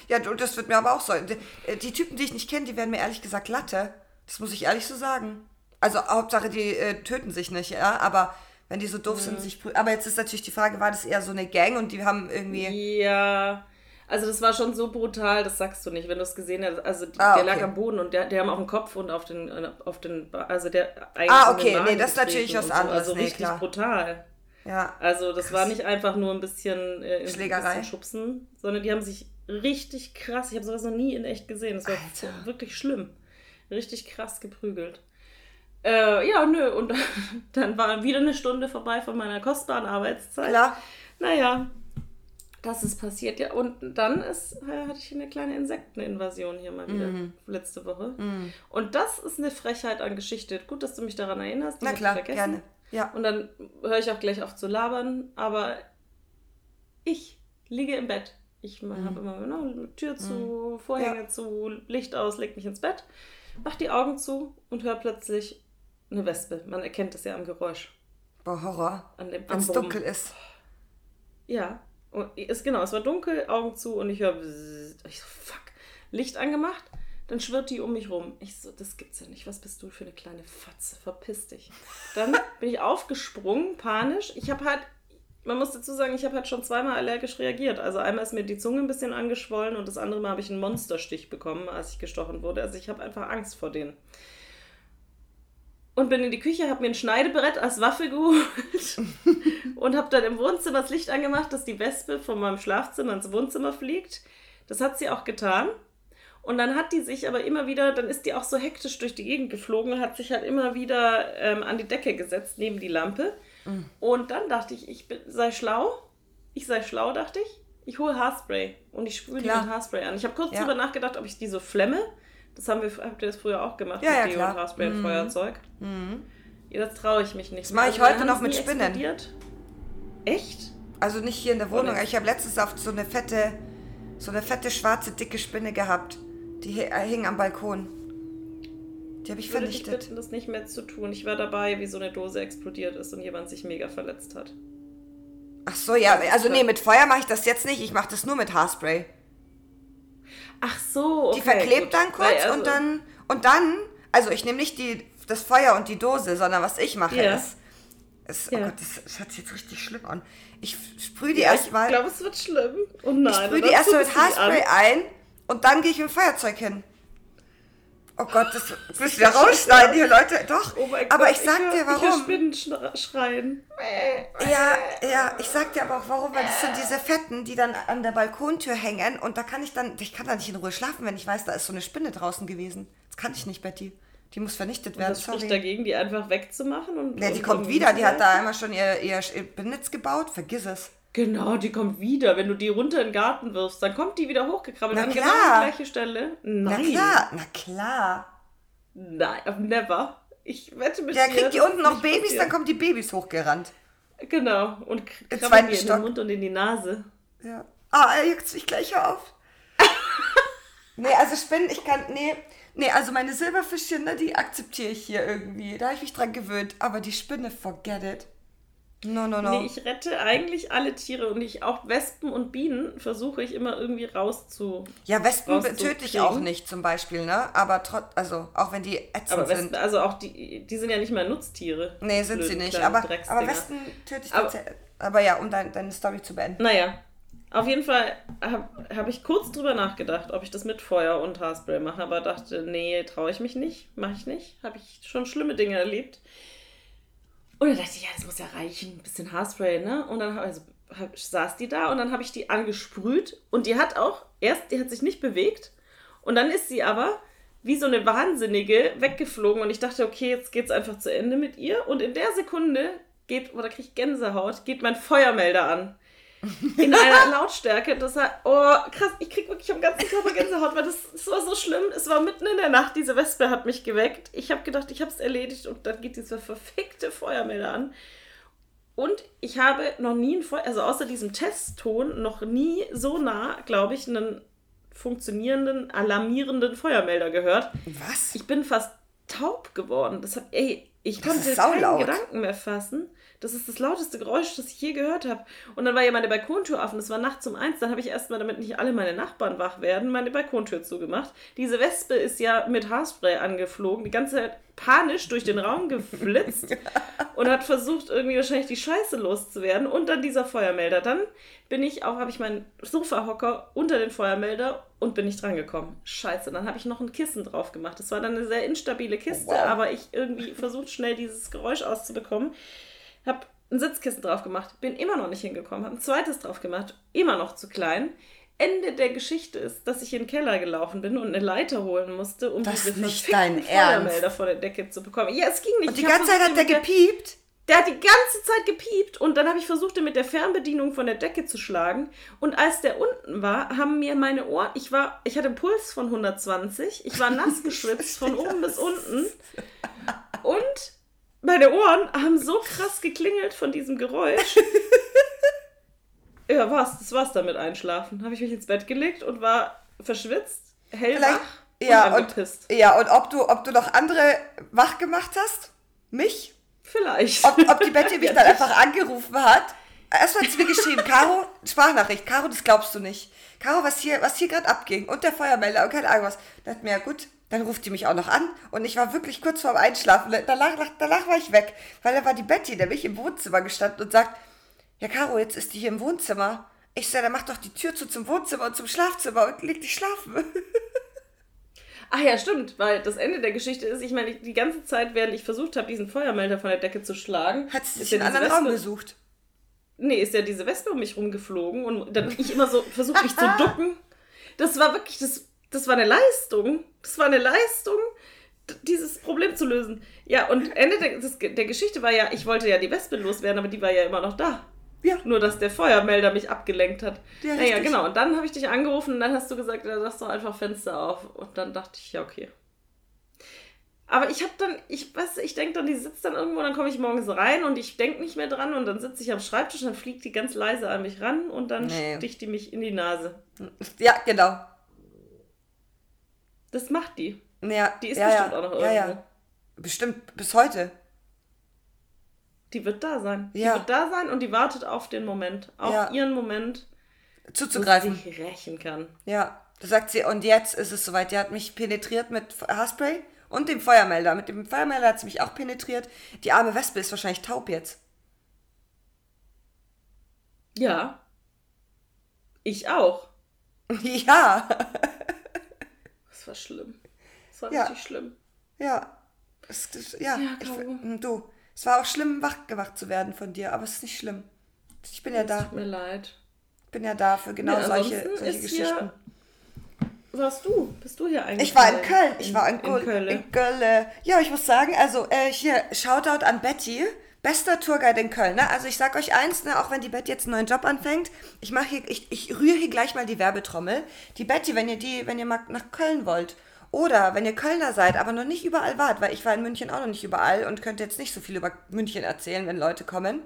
Ja, du, das wird mir aber auch so. Die, äh, die Typen, die ich nicht kenne, die werden mir ehrlich gesagt Latte. Das muss ich ehrlich so sagen. Also Hauptsache, die äh, töten sich nicht, ja. Aber wenn die so doof sind, Mhm. sich prü- Aber jetzt ist natürlich die Frage, war das eher so eine Gang und die haben irgendwie. Ja, also das war schon so brutal, das sagst du nicht, wenn du es gesehen hast. Also die, Ah, der okay. lag am Boden und der, der haben auf den Kopf und auf den, äh, auf den, also der eigentlich Ah, okay, nee, das ist natürlich was und so. anderes, Also nee, richtig klar. brutal. Ja. Also das war nicht einfach nur ein bisschen, äh, Schlägerei? bisschen schubsen, sondern die haben sich richtig krass, ich habe sowas noch nie in echt gesehen, das war Alter. wirklich schlimm. Richtig krass geprügelt. Äh, ja, nö, und dann war wieder eine Stunde vorbei von meiner kostbaren Arbeitszeit. Klar. Naja, das ist passiert, ja. Und dann ist, äh, hatte ich eine kleine Insekteninvasion hier mal wieder Mhm. letzte Woche. Und das ist eine Frechheit an Geschichte. Gut, dass du mich daran erinnerst. die Na klar, vergessen. gerne. Ja. Und dann höre ich auch gleich auf zu labern, aber ich liege im Bett. Ich Mhm. habe immer genau, Tür zu, Vorhänge zu, Licht aus, leg mich ins Bett, mach die Augen zu und höre plötzlich eine Wespe. Man erkennt es ja am Geräusch. Boah, Horror. An dem, Wenn es dunkel ist. Ja, und ist genau, es war dunkel, Augen zu und ich höre, ich so, fuck, Licht angemacht, dann schwirrt die um mich rum. Ich so, das gibt's ja nicht. Was bist du für eine kleine Fotze? Verpiss dich. Dann bin ich aufgesprungen, panisch. Ich habe halt, man muss dazu sagen, ich habe halt schon zweimal allergisch reagiert. Also einmal ist mir die Zunge ein bisschen angeschwollen und das andere Mal habe ich einen Monsterstich bekommen, als ich gestochen wurde. Also ich habe einfach Angst vor denen. Und bin in die Küche, habe mir ein Schneidebrett als Waffe geholt und habe dann im Wohnzimmer das Licht angemacht, dass die Wespe von meinem Schlafzimmer ins Wohnzimmer fliegt. Das hat sie auch getan. Und dann hat die sich aber immer wieder, dann ist die auch so hektisch durch die Gegend geflogen und hat sich halt immer wieder ähm, an die Decke gesetzt, neben die Lampe. Mhm. Und dann dachte ich, ich bin, sei schlau. Ich sei schlau, dachte ich. Ich hole Haarspray und ich sprühe die mit Haarspray an. Ich habe kurz ja. darüber nachgedacht, ob ich die so flemme. Das haben wir, habt ihr das früher auch gemacht ja, mit ja, Deo und Haarspray mhm. Mhm. Ja, das traue ich mich nicht. Das mache ich also, heute noch mit Spinnen. Explodiert. Echt? Also nicht hier in der Wohnung. Ich habe letztens auf so eine fette, so eine fette schwarze dicke Spinne gehabt. Die äh, hing am Balkon. Die habe ich, ich vernichtet. Ich bitten, das nicht mehr zu tun. Ich war dabei, wie so eine Dose explodiert ist und jemand sich mega verletzt hat. Ach so, ja. Also nee, mit Feuer mache ich das jetzt nicht. Ich mache das nur mit Haarspray. Ach so, okay. Die verklebt gut. dann kurz also und dann und dann, also ich nehme nicht die, das Feuer und die Dose, sondern was ich mache yeah. ist, ist oh Gott, das, das hört sich jetzt richtig schlimm an. Ich sprühe die ja, erstmal. Ich glaube, es wird schlimm. Oh nein, ich sprühe die erstmal mit Haarspray ein und dann gehe ich mit dem Feuerzeug hin. Oh Gott, das müsst ihr rausschneiden hier, Leute. Doch. Oh aber Gott, ich sag ich dir warum. Ich Spinnen schreien. Ja, ja, ich sag dir aber auch warum, weil das sind diese Fetten, die dann an der Balkontür hängen und da kann ich dann, ich kann da nicht in Ruhe schlafen, wenn ich weiß, da ist so eine Spinne draußen gewesen. Das kann ich nicht, Betty. Die muss vernichtet werden. Und das spricht dagegen, die einfach wegzumachen? Und, ja, die und kommt wieder. Die hat da einmal schon ihr, ihr Benetz gebaut. Vergiss es. Genau, die kommt wieder. Wenn du die runter in den Garten wirfst, dann kommt die wieder hochgekrabbelt na an klar. genau die gleiche Stelle. Nein. Na klar, na klar. Nein, never. Ich wette mit dir. Ja, kriegt die unten noch Babys, passiert. dann kommen die Babys hochgerannt. Genau, und krabbeln die in den Mund und in die Nase. Ja. Ah, er juckt sich gleich auf. nee, also Spinnen, ich kann, nee, nee, also meine Silberfischchen, ne, die akzeptiere ich hier irgendwie. Da habe ich mich dran gewöhnt. Aber die Spinne, forget it. No, no, no. Nee, ich rette eigentlich alle Tiere und ich auch Wespen und Bienen versuche ich immer irgendwie rauszu. Ja, Wespen töte ich auch nicht zum Beispiel, ne? Aber trotz, also auch wenn die ätzend aber Wespen, sind. Also auch die, die sind ja nicht mehr Nutztiere. Nee, sind sie nicht. Aber, aber Wespen töte ich aber, aber ja, um dein, deine Story zu beenden. Naja, auf jeden Fall habe hab ich kurz drüber nachgedacht, ob ich das mit Feuer und Haarspray mache, aber dachte, nee, traue ich mich nicht, mache ich nicht. Habe ich schon schlimme Dinge erlebt. Und dann dachte ich, ja, das muss ja reichen, ein bisschen Haarspray, ne? Und dann also, hab, saß die da und dann habe ich die angesprüht und die hat auch, erst, die hat sich nicht bewegt und dann ist sie aber wie so eine Wahnsinnige weggeflogen und ich dachte, okay, jetzt geht's einfach zu Ende mit ihr und in der Sekunde geht, oder kriege ich Gänsehaut, geht mein Feuermelder an in einer Lautstärke, das war, oh krass, ich krieg wirklich am ganzen Körper Gänsehaut, weil das, das war so schlimm. Es war mitten in der Nacht, diese Wespe hat mich geweckt. Ich habe gedacht, ich habe es erledigt und dann geht dieser verfickte Feuermelder an. Und ich habe noch nie, ein Feuer, also außer diesem Testton, noch nie so nah, glaube ich, einen funktionierenden, alarmierenden Feuermelder gehört. Was? Ich bin fast taub geworden. Das hat, ey, ich das konnte keinen Gedanken mehr fassen. Das ist das lauteste Geräusch, das ich je gehört habe. Und dann war ja meine Balkontür offen. Es war nachts um eins. Dann habe ich erstmal, damit nicht alle meine Nachbarn wach werden, meine Balkontür zugemacht. Diese Wespe ist ja mit Haarspray angeflogen, die ganze Zeit panisch durch den Raum geflitzt und hat versucht, irgendwie wahrscheinlich die Scheiße loszuwerden. Und dann dieser Feuermelder. Dann bin ich auch, habe ich meinen Sofahocker unter den Feuermelder und bin nicht drangekommen. Scheiße, dann habe ich noch ein Kissen drauf gemacht. Das war dann eine sehr instabile Kiste, oh, wow. aber ich irgendwie versucht schnell dieses Geräusch auszubekommen. Hab ein Sitzkissen drauf gemacht, bin immer noch nicht hingekommen, habe ein zweites drauf gemacht, immer noch zu klein. Ende der Geschichte ist, dass ich in den Keller gelaufen bin und eine Leiter holen musste, um das diese verfickten Feuermelder vor der Decke zu bekommen. Ja, es ging nicht. Und die ganze Zeit hat der gepiept? Der hat die ganze Zeit gepiept und dann habe ich versucht, ihn mit der Fernbedienung von der Decke zu schlagen. Und als der unten war, haben mir meine Ohren, ich war, ich hatte einen Puls von 120, ich war nass geschwitzt von oben bis unten. Und meine Ohren haben so krass geklingelt von diesem Geräusch. ja, war's. Das war's damit einschlafen. Habe ich mich ins Bett gelegt und war verschwitzt, hellwach ja, und, und Ja, und ob du, ob du noch andere wach gemacht hast? Mich? Vielleicht. Ob, ob die Betty mich ja, dann einfach angerufen hat? erstmal hat sie mir geschrieben, Caro, Sprachnachricht, Caro, das glaubst du nicht. Caro, was hier, was hier gerade abging und der Feuermelder und keine Ahnung was. Da dachte mir, ja gut, dann ruft die mich auch noch an und ich war wirklich kurz vorm Einschlafen. Danach, danach war ich weg, weil da war die Betty, nämlich im Wohnzimmer gestanden und sagt, ja Caro, jetzt ist die hier im Wohnzimmer. Ich sage, dann mach doch die Tür zu zum Wohnzimmer und zum Schlafzimmer und leg dich schlafen. Ach ja, stimmt, weil das Ende der Geschichte ist, ich meine, die ganze Zeit, während ich versucht habe, diesen Feuermelder von der Decke zu schlagen, hat sie sich einen anderen Raum Wespe- gesucht. Nee, ist ja diese Wespe um mich rumgeflogen und dann ich immer so versucht, mich zu ducken. Das war wirklich, das, das war eine Leistung. Das war eine Leistung, dieses Problem zu lösen. Ja, und Ende der, das, der Geschichte war ja, ich wollte ja die Wespe loswerden, aber die war ja immer noch da. Ja. Nur, dass der Feuermelder mich abgelenkt hat. Ja, naja, richtig. genau. Und dann habe ich dich angerufen und dann hast du gesagt, ja, lass doch einfach Fenster auf. Und dann dachte ich, ja, okay. Aber ich habe dann, ich weiß, ich denke dann, die sitzt dann irgendwo, dann komme ich morgens rein und ich denke nicht mehr dran und dann sitze ich am Schreibtisch und dann fliegt die ganz leise an mich ran und dann Nee. sticht die mich in die Nase. Ja, genau. Das macht die. Ja, Die ist ja, bestimmt ja. auch noch ja, irgendwo. ja. Bestimmt bis heute. Die wird da sein. Ja. Die wird da sein und die wartet auf den Moment. Auf Ja. ihren Moment, wo sie Zuzugreifen. sich rächen kann. Ja. Da sagt sie, und jetzt ist es soweit. Die hat mich penetriert mit Haarspray und dem Feuermelder. Mit dem Feuermelder hat sie mich auch penetriert. Die arme Wespe ist wahrscheinlich taub jetzt. Ja. Ich auch. ja. Das war schlimm. Das war Ja. richtig schlimm. Ja. Es, es, ja. Ja, ich, du. Es war auch schlimm, wachgewacht zu werden von dir, aber es ist nicht schlimm. Ich bin ja Es da. tut mir leid. Ich bin ja da für genau Ja, solche, solche Geschichten. Warst du? Bist du hier eigentlich? Ich war in Köln. Ich war in, in. Köln. In Köln. Ja, ich muss sagen, also äh, hier, Shoutout an Betty. Bester Tourguide in Köln. Ne? Also ich sag euch eins, ne, auch wenn die Betty jetzt einen neuen Job anfängt, ich mache hier, ich, ich rühre hier gleich mal die Werbetrommel. Die Betty, wenn ihr die, wenn ihr mal nach Köln wollt. Oder wenn ihr Kölner seid, aber noch nicht überall wart, weil ich war in München auch noch nicht überall und könnte jetzt nicht so viel über München erzählen, wenn Leute kommen.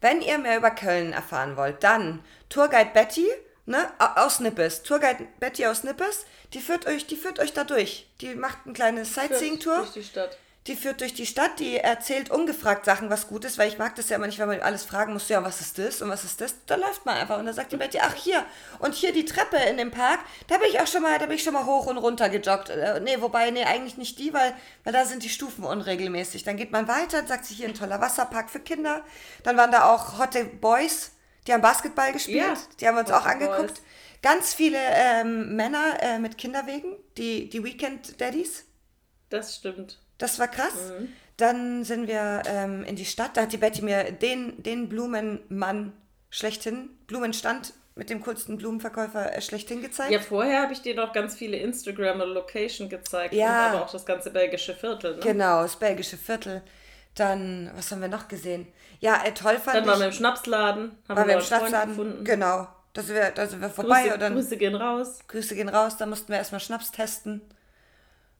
Wenn ihr mehr über Köln erfahren wollt, dann Tourguide Betty, ne, au- aus Nippes. Tourguide Betty aus Nippes, die führt euch, die führt euch da durch. Die macht eine kleine Sightseeing-Tour. Durch die Stadt. Die führt durch die Stadt, die erzählt ungefragt Sachen, was gut ist, weil ich mag das ja immer nicht, wenn man alles fragen muss, ja, was ist das und was ist das? Da läuft man einfach und dann sagt die Betty, ach hier und hier die Treppe in dem Park, da bin ich auch schon mal, da bin ich schon mal hoch und runter gejoggt. Äh, nee, wobei, nee, eigentlich nicht die, weil, weil da sind die Stufen unregelmäßig. Dann geht man weiter, sagt sie hier ein toller Wasserpark für Kinder. Dann waren da auch Hotte Boys, die haben Basketball gespielt, Ja, die haben wir uns auch Hotte angeguckt. Boys. Ganz viele ähm, Männer äh, mit Kinderwegen, die, die Weekend Daddies. Das stimmt. Das war krass. Mhm. Dann sind wir ähm, in die Stadt. Da hat die Betty mir den, den Blumenmann schlechthin, Blumenstand mit dem coolsten Blumenverkäufer äh, schlechthin gezeigt. Ja, vorher habe ich dir noch ganz viele Instagram-Location gezeigt. Ja. Aber auch das ganze belgische Viertel. Ne? Genau, das belgische Viertel. Dann, was haben wir noch gesehen? Ja, äh, toll fand Dann ich. waren wir im Schnapsladen. Haben waren wir im Stadtladen. gefunden. Genau. Da sind wir, da sind wir vorbei Grüße, dann Grüße gehen raus. Grüße gehen raus, da mussten wir erstmal Schnaps testen.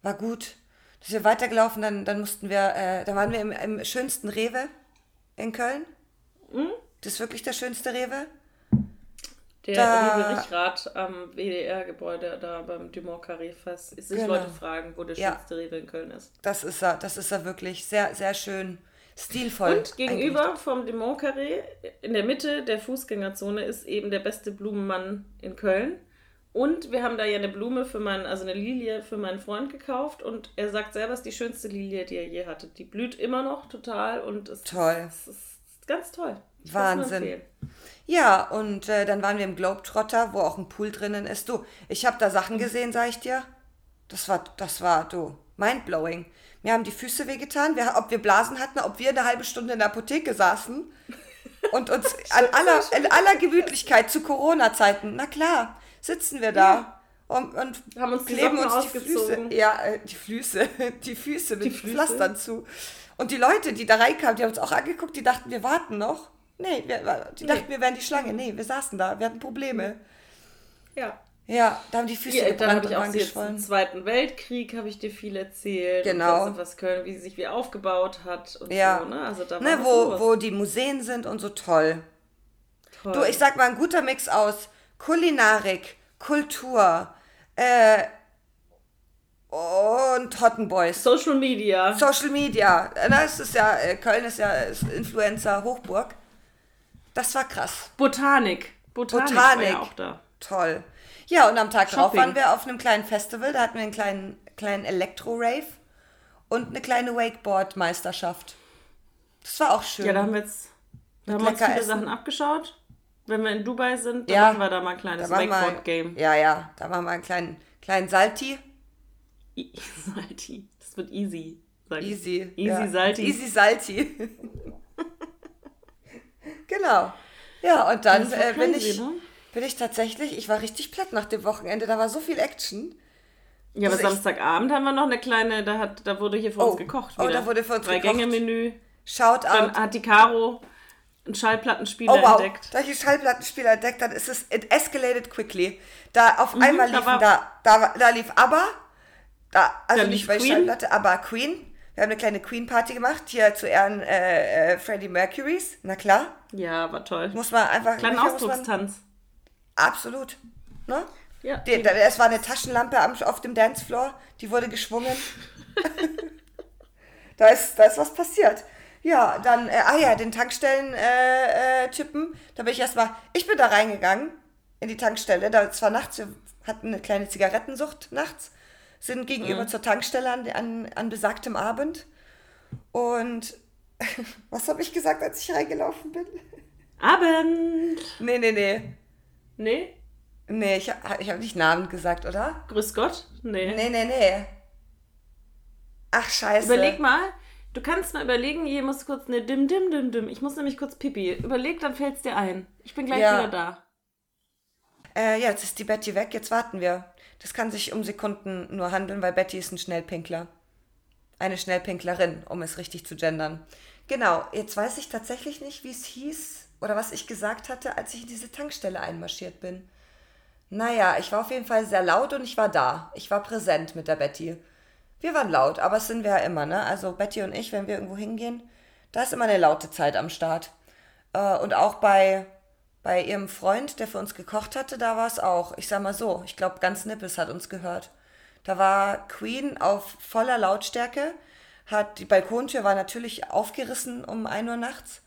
War gut. Da sind wir weitergelaufen, dann, dann mussten wir, äh, da waren wir im, im schönsten Rewe in Köln. Mhm. Das ist wirklich der schönste Rewe. Der Da- liebe Richrat am WDR-Gebäude da beim Dumont Carré, falls sich Genau. Leute fragen, wo der Ja. schönste Rewe in Köln ist. Das ist er, das ist er wirklich. Sehr, sehr schön. Stilvoll. Und gegenüber vom Dumont Carré, in der Mitte der Fußgängerzone, ist eben der beste Blumenmann in Köln. Und wir haben da ja eine Blume für meinen, also eine Lilie für meinen Freund gekauft und er sagt selber, es ist die schönste Lilie, die er je hatte. Die blüht immer noch total und es Toll. Ist, ist ganz toll. Ich Wahnsinn. Ja, und äh, dann waren wir im Globetrotter, wo auch ein Pool drinnen ist. Du, ich habe da. Sachen gesehen, sag ich dir. Das war, das war, du, mindblowing. Mir haben die Füße wehgetan, wir, ob wir Blasen hatten, ob wir eine halbe Stunde in der Apotheke saßen und uns an aller, in aller Gemütlichkeit zu Corona-Zeiten, na klar, sitzen wir da und, und Haben uns kleben uns die Füße, ja, äh, die Füße, die Füße mit Die Füße. Pflastern zu. Und die Leute, die da reinkamen, die haben uns auch angeguckt, die dachten, wir warten noch. Nee, wir, die Nee. dachten, wir wären die Schlange. Nee, wir saßen da, wir hatten Probleme. Ja. Ja, da haben die Füße Ja, dann gebrannt habe ich auch geschwollen. Zweiten Weltkrieg habe ich dir viel erzählt. Genau. Und was Köln, wie sie sich wie aufgebaut hat und Ja. so. Ne? Also da Ne, wo, los. wo die Museen sind und so toll. Toll. Du, ich sag mal, ein guter Mix aus Kulinarik, Kultur äh, und Hottenboys. Social Media. Social Media. Das ist ja, äh, Köln ist ja ist Influencer Hochburg. Das war krass. Botanik. Botanik, Botanik. ja auch da. Toll. Ja, und am Tag drauf Shopping. waren wir auf einem kleinen Festival. Da hatten wir einen kleinen, kleinen Elektro-Rave und eine kleine Wakeboard-Meisterschaft. Das war auch schön. Ja, da haben wir jetzt da haben wir uns viele essen. Sachen abgeschaut. Wenn wir in Dubai sind, dann Ja. machen wir da mal ein kleines Wakeboard-Game. Ja, ja, da machen wir einen kleinen, kleinen Salti. I- Salty. Das wird easy. Easy. Easy ja. Salty. Easy Salty. genau. Ja, und dann äh, bin, ich, ne? bin ich tatsächlich, ich war richtig platt nach dem Wochenende. Da war so viel Action. Ja, aber echt- Samstagabend haben wir noch eine kleine, da, hat, da wurde hier für Oh. uns gekocht. Oh, Wieder. da wurde für uns Drei gekocht. Gänge Menü. Shoutout. Dann hat die Caro einen Schallplattenspieler Oh wow, entdeckt. da ich einen Schallplattenspieler entdeckt, dann ist es, it escalated quickly. Da auf einmal Mhm, da liefen war- da, da, da lief ABBA, da, also Da nicht bei Queen. Schallplatte, aber Queen. Wir haben eine kleine Queen-Party gemacht, hier zu Ehren äh, äh, Freddie Mercurys, na klar. Ja, war toll. Muss man einfach... Kleinen muss man- Ausdruckstanz. Absolut. Ne? Ja. Die, da- es war eine Taschenlampe am, auf dem Dancefloor, die wurde geschwungen. da, ist, da ist was passiert. Ja, dann, äh, ah ja, den Tankstellen-Typen, äh, äh, da bin ich erstmal, ich bin da reingegangen in die Tankstelle, da es war nachts, wir hatten eine kleine Zigarettensucht nachts, sind gegenüber zur Tankstelle an, an, an besagtem Abend und was habe ich gesagt, als ich reingelaufen bin? Abend. Nee, nee, nee. Nee? Nee, ich, ich habe nicht Namen gesagt, oder? Grüß Gott? Nee. Nee, nee, nee. Ach, scheiße. Überleg mal. Du kannst mal überlegen, hier muss kurz eine dim, dim, dim, dim. Ich muss nämlich kurz pipi. Überleg, dann fällt's dir ein. Ich bin gleich Ja. wieder da. Äh, ja, jetzt ist die Betty weg, jetzt warten wir. Das kann sich um Sekunden nur handeln, weil Betty ist ein Schnellpinkler. Eine Schnellpinklerin, um es richtig zu gendern. Genau, jetzt weiß ich tatsächlich nicht, wie es hieß oder was ich gesagt hatte, als ich in diese Tankstelle einmarschiert bin. Naja, ich war auf jeden Fall sehr laut und ich war da. Ich war präsent mit der Betty. Wir waren laut, aber es sind wir ja immer, ne? Also Betty und ich, wenn wir irgendwo hingehen, da ist immer eine laute Zeit am Start. Äh, und auch bei, bei ihrem Freund, der für uns gekocht hatte, da war es auch. Ich sag mal so, ich glaube, ganz Nippes hat uns gehört. Da war Queen auf voller Lautstärke, hat die Balkontür war natürlich aufgerissen um 1 Uhr nachts.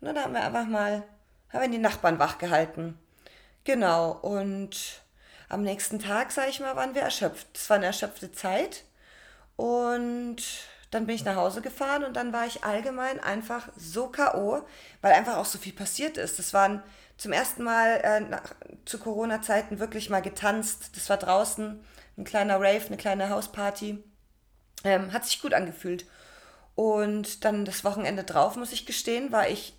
Und dann haben wir einfach mal, haben wir die Nachbarn wachgehalten. Genau, und am nächsten Tag, sag ich mal, waren wir erschöpft. Es war eine erschöpfte Zeit. Und dann bin ich nach Hause gefahren und dann war ich allgemein einfach so K.O., weil einfach auch so viel passiert ist. Das waren zum ersten Mal äh, nach, zu Corona-Zeiten wirklich mal getanzt. Das war draußen ein kleiner Rave, eine kleine Hausparty. Ähm, hat sich gut angefühlt. Und dann das Wochenende drauf, muss ich gestehen, war ich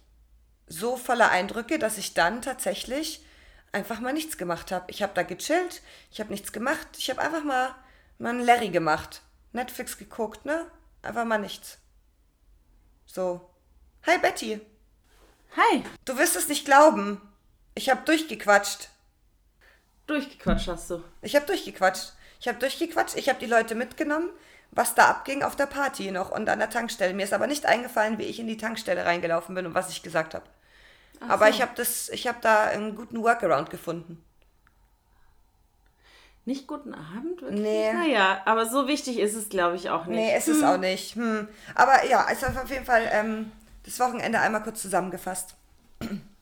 so voller Eindrücke, dass ich dann tatsächlich einfach mal nichts gemacht habe. Ich habe da gechillt, ich habe nichts gemacht, ich habe einfach mal, mal einen Larry gemacht. Netflix geguckt, ne? Einfach mal nichts. So. Hi Betty, Hi. du wirst es nicht glauben. Ich habe durchgequatscht. Durchgequatscht hast du. Ich habe durchgequatscht. Ich habe durchgequatscht, ich habe die Leute mitgenommen, was da abging auf der Party noch und an der Tankstelle. Mir ist aber nicht eingefallen, wie ich in die Tankstelle reingelaufen bin und was ich gesagt habe. Aber so. ich habe das, ich habe da einen guten Workaround gefunden. Nicht guten Abend? Wirklich? Nee. Naja, aber so wichtig ist es, glaube ich, auch nicht. Nee, ist es auch nicht. Hm. Aber ja, es ist auf jeden Fall ähm, das Wochenende einmal kurz zusammengefasst.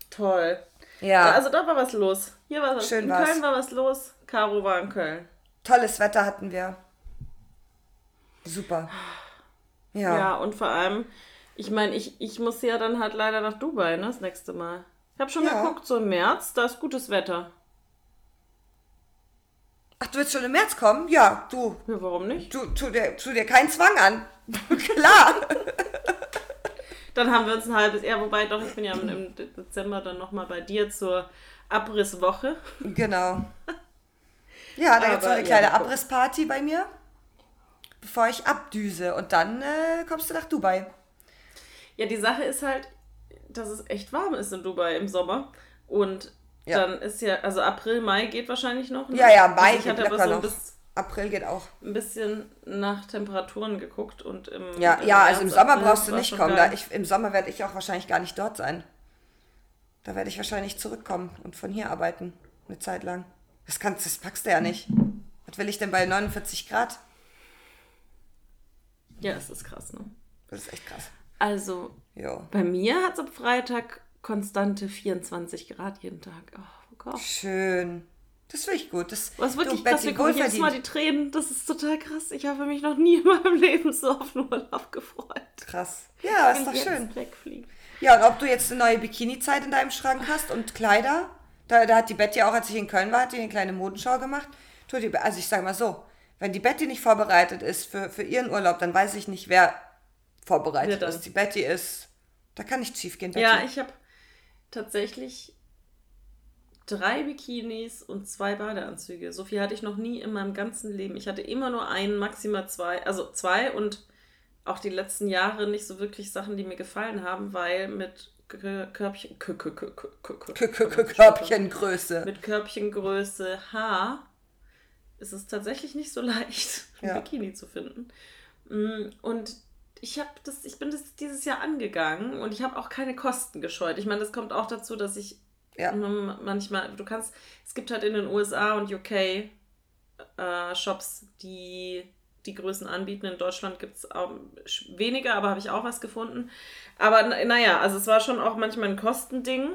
Toll. Ja, Also da war was los. Hier war was. Schön in war's. Köln war was los. Caro war in Köln. tolles Wetter hatten wir. Super. Ja, Ja. und vor allem, ich meine, ich, ich muss ja dann halt leider nach Dubai, ne, das nächste Mal. Ich habe schon Ja. geguckt, so im März, da ist gutes Wetter. Ach, du willst schon im März kommen? Ja, du. Ja, warum nicht? Tu, tu, dir, tu dir keinen Zwang an. Klar. Dann haben wir uns ein halbes Jahr, wobei doch, ich bin ja im, Dezember dann nochmal bei dir zur Abrisswoche. Genau. Ja, da gibt es noch eine ja, kleine gucken. Abrissparty bei mir, bevor ich abdüse. Und dann äh, kommst du nach Dubai. Ja, die Sache ist halt, dass es echt warm ist in Dubai im Sommer. Und Ja. dann ist ja, also April, Mai geht wahrscheinlich noch. Ne? Ja, ja, Mai also ich geht locker so noch. bis, April geht auch. ein bisschen nach Temperaturen geguckt und im Ja, ja, also im März, Sommer April brauchst du nicht kommen. Da ich, Im Sommer werde ich auch wahrscheinlich gar nicht dort sein. Da werde ich wahrscheinlich zurückkommen und von hier arbeiten. Eine Zeit lang. Das, kannst, das packst du ja nicht. Was will ich denn bei 49 Grad? Ja, es ist krass, ne? Das ist echt krass. Also, Jo. bei mir hat es am Freitag konstante 24 Grad jeden Tag. Oh, Gott. Schön. Das finde ich gut. Das, Was wirklich du, krass, Betty, mir kommen jedes Mal die Tränen. Das ist total krass. Ich habe mich noch nie in meinem Leben so auf einen Urlaub gefreut. Krass. Ja, ist doch schön. jetzt wegfliegen. Ja, und ob du jetzt eine neue Bikini-Zeit in deinem Schrank hast und Kleider, da, da hat die Betty auch, als ich in Köln war, hat die eine kleine Modenschau gemacht. Also ich sage mal so, wenn die Betty nicht vorbereitet ist für, für ihren Urlaub, dann weiß ich nicht, wer vorbereitet dann? ist. Die Betty ist, da kann nichts schief gehen, Betty. Ja, ich habe tatsächlich drei Bikinis und zwei Badeanzüge. So viel hatte ich noch nie in meinem ganzen Leben. Ich hatte immer nur einen, maximal zwei, also zwei und auch die letzten Jahre nicht so wirklich Sachen, die mir gefallen haben, weil mit Körbchen, Körbchengröße. Mit Körbchengröße H ist es tatsächlich nicht so leicht, ein Bikini zu finden. Und ich habe das, ich bin das dieses Jahr angegangen und ich habe auch keine Kosten gescheut. Ich meine, das kommt auch dazu, dass ich Ja. manchmal, du kannst, es gibt halt in den USA und UK äh, Shops, die die Größen anbieten. In Deutschland gibt es weniger, aber habe ich auch was gefunden. Aber na- naja, also es war schon auch manchmal ein Kostending,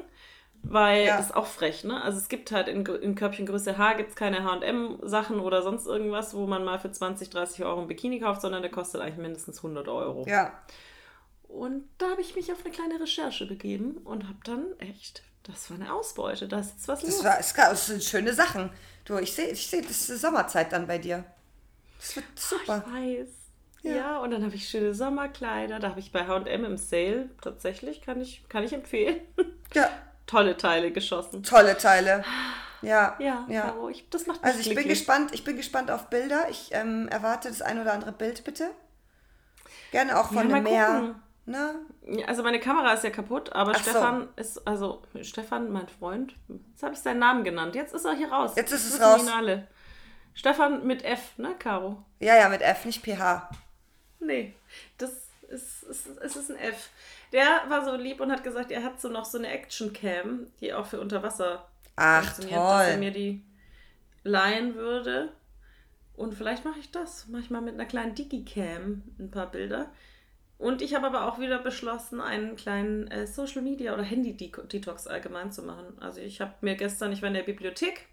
weil Ja. das ist auch frech, ne? Also es gibt halt in, in Körbchengröße H gibt es keine H&M-Sachen oder sonst irgendwas, wo man mal für 20, 30 Euro ein Bikini kauft, sondern der kostet eigentlich mindestens 100 Euro. Ja. Und da habe ich mich auf eine kleine Recherche begeben und habe dann echt, das war eine Ausbeute, da ist jetzt was Das, los. war, es, das sind schöne Sachen. Du, ich sehe, ich seh, das ist die Sommerzeit dann bei dir. Das wird super. Ich weiß. Ja. Ja, und dann habe ich schöne Sommerkleider. Da habe ich bei H&M im Sale tatsächlich, kann ich, kann ich empfehlen, Ja, tolle Teile geschossen. tolle Teile. Ja, Ja, ja. Caro, ich, das macht mich Also ich bin glücklich. gespannt, ich bin gespannt auf Bilder. Ich ähm, erwarte das ein oder andere Bild bitte. Gerne auch von Ja, mal Meer. Ne? Also meine Kamera ist ja kaputt, aber Ach so. Stefan ist, also Stefan, mein Freund, jetzt habe ich seinen Namen genannt. Jetzt ist er hier raus. Jetzt ist es raus. ihn alle. Stefan mit F, ne, Caro? Ja, ja, mit F, nicht PH. Nee, das ist, ist, es ist ein F. Der war so lieb und hat gesagt, er hat so noch so eine Action-Cam, die auch für Unterwasser Ach, funktioniert, dass er toll. mir die leihen würde. Und vielleicht mache ich das. Mache ich mal mit einer kleinen Digicam ein paar Bilder. Und ich habe aber auch wieder beschlossen, einen kleinen äh, Social Media oder Handy-Detox allgemein zu machen. Also ich habe mir gestern, ich war in der Bibliothek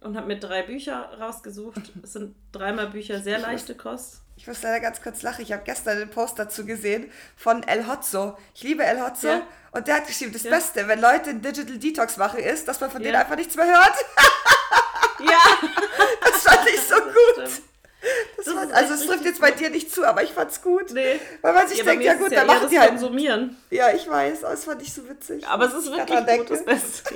und habe mir drei Bücher rausgesucht. Es sind dreimal Bücher, sehr leichte Kost. Ich muss leider ganz kurz lachen. Ich habe gestern den Post dazu gesehen von El Hotzo. Ich liebe El Hotzo. Ja. Und der hat geschrieben, das Ja. Beste, wenn Leute einen Digital Detox machen, ist, dass man von denen Ja. einfach nichts mehr hört. Ja! Das fand ich so gut. Stimmt. Das Das ist also es trifft jetzt bei gut. dir nicht zu, aber ich fand's gut. Nee. Weil man sich Ja, denkt, ja gut, dann machen das die halt. Konsumieren. Ja, ich weiß, aber das fand ich so witzig. Aber es ist ich wirklich gut, das Beste.